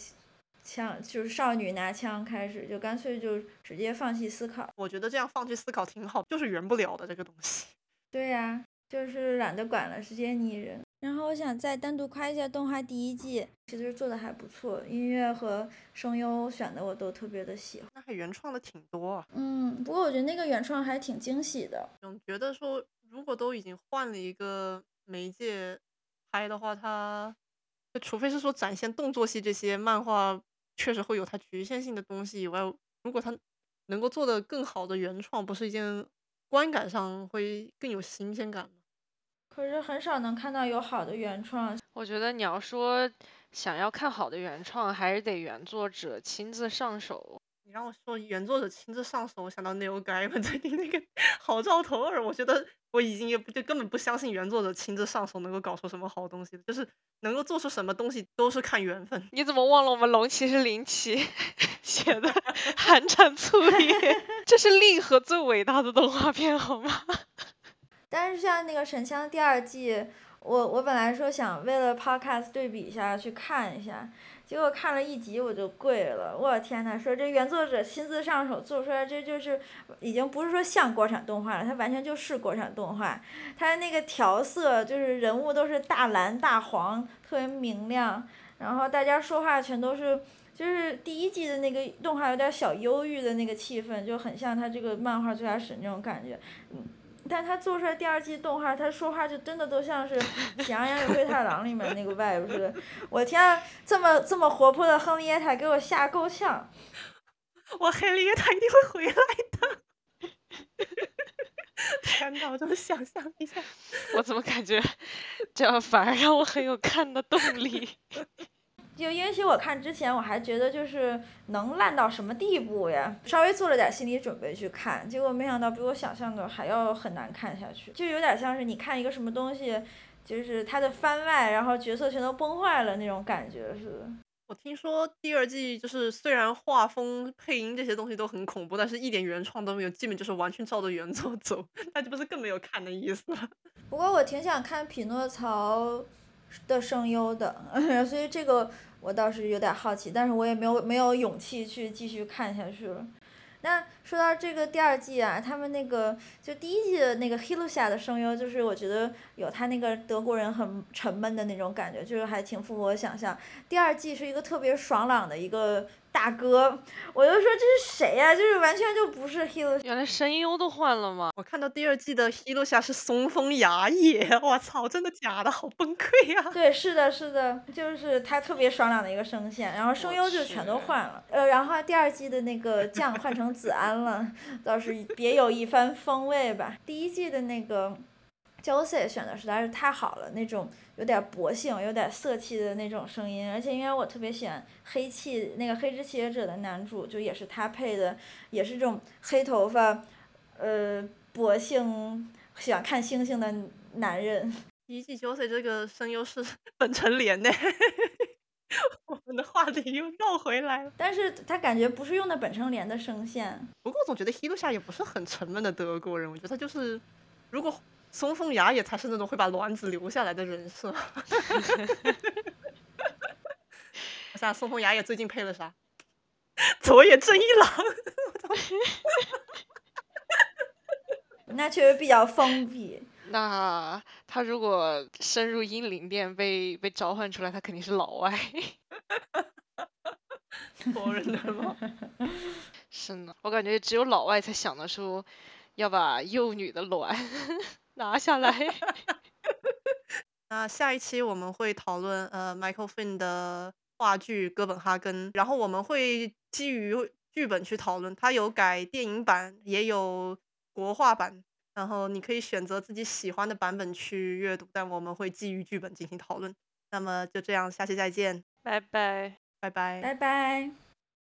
枪，就是少女拿枪开始，就干脆就直接放弃思考。我觉得这样放弃思考挺好，就是圆不了的这个东西。对呀，就是懒得管了，直接拟人。然后我想再单独夸一下动画第一季，其实做的还不错，音乐和声优选的我都特别的喜欢。那还原创的挺多啊。嗯，不过我觉得那个原创还挺惊喜的。总觉得说，如果都已经换了一个媒介拍的话，它，除非是说展现动作戏这些漫画，确实会有它局限性的东西以外，如果它能够做的更好的原创，不是一件观感上会更有新鲜感吗？可是很少能看到有好的原创。我觉得你要说想要看好的原创，还是得原作者亲自上手。你让我说原作者亲自上手，我想到 Neil Gaiman 最近那个 好兆头二，我觉得我已经也不就根本不相信原作者亲自上手能够搞出什么好东西，就是能够做出什么东西都是看缘分。你怎么忘了我们龙骑士林奇 写的寒蝉 簇野？这是令和最伟大的动画片，好吗？但是像那个《神枪》第二季，我我本来说想为了 Podcast 对比一下去看一下，结果看了一集我就跪了。我天呐，说这原作者亲自上手做出来，这就是已经不是说像国产动画了，它完全就是国产动画。它那个调色就是人物都是大蓝大黄，特别明亮，然后大家说话全都是。就是第一季的那个动画有点小忧郁的那个气氛，就很像他这个漫画最开始那种感觉。嗯，但他做出来第二季动画，他说话就真的都像是《喜羊羊与灰太狼》里面那个 vibe 似的。我天啊，这么这么活泼的亨利耶塔给我吓够呛！我亨利耶塔一定会回来的。天哪，我想象一下，我怎么感觉这样反而让我很有看的动力？就因为我看之前我还觉得就是能烂到什么地步呀，稍微做了点心理准备去看，结果没想到比我想象的还要很难看下去，就有点像是你看一个什么东西，就是它的番外，然后角色全都崩坏了那种感觉似的。我听说第二季就是虽然画风、配音这些东西都很恐怖，但是一点原创都没有，基本就是完全照着原作走，那就不是更没有看的意思了。不过我挺想看匹诺曹的声优的，所以这个我倒是有点好奇，但是我也没有没有勇气去继续看下去了。那说到这个第二季啊，他们那个就第一季的那个 h i l u s a 的声优，就是我觉得有他那个德国人很沉闷的那种感觉，就是还挺符合我想象。第二季是一个特别爽朗的一个。大哥，我就说这是谁呀？就是完全就不是 Hilo。原来声优都换了吗？我看到第二季的 Hilo 下是松风雅也，我操，真的假的？好崩溃呀！对，是的，是的，就是他特别爽朗的一个声线，然后声优就全都换了。呃，然后第二季的那个酱换成子安了，倒是别有一番风味吧。第一季的那个。Jose 选的实在是太好了，那种有点薄性、有点色气的那种声音，而且因为我特别喜欢黑气那个黑之契约者的男主，就也是他配的，也是这种黑头发，呃，薄性喜欢看星星的男人。一季 Jose 这个声优是本城莲呢，我们的话题又绕回来了。但是他感觉不是用的本城莲的声线。不过我总觉得 h i l u 也不是很沉闷的德国人，我觉得他就是如果。松风雅也才是那种会把卵子留下来的人设。我想 松风雅也最近配了啥？佐野正一郎。那确实比较封闭。那他如果深入英灵殿被被召唤出来，他肯定是老外。否认的吗？是呢，我感觉只有老外才想得出要把幼女的卵。拿下来。那下一期我们会讨论呃，Michael Finn 的话剧《哥本哈根》，然后我们会基于剧本去讨论，它有改电影版，也有国画版，然后你可以选择自己喜欢的版本去阅读，但我们会基于剧本进行讨论。那么就这样，下期再见，拜拜，拜拜，拜拜。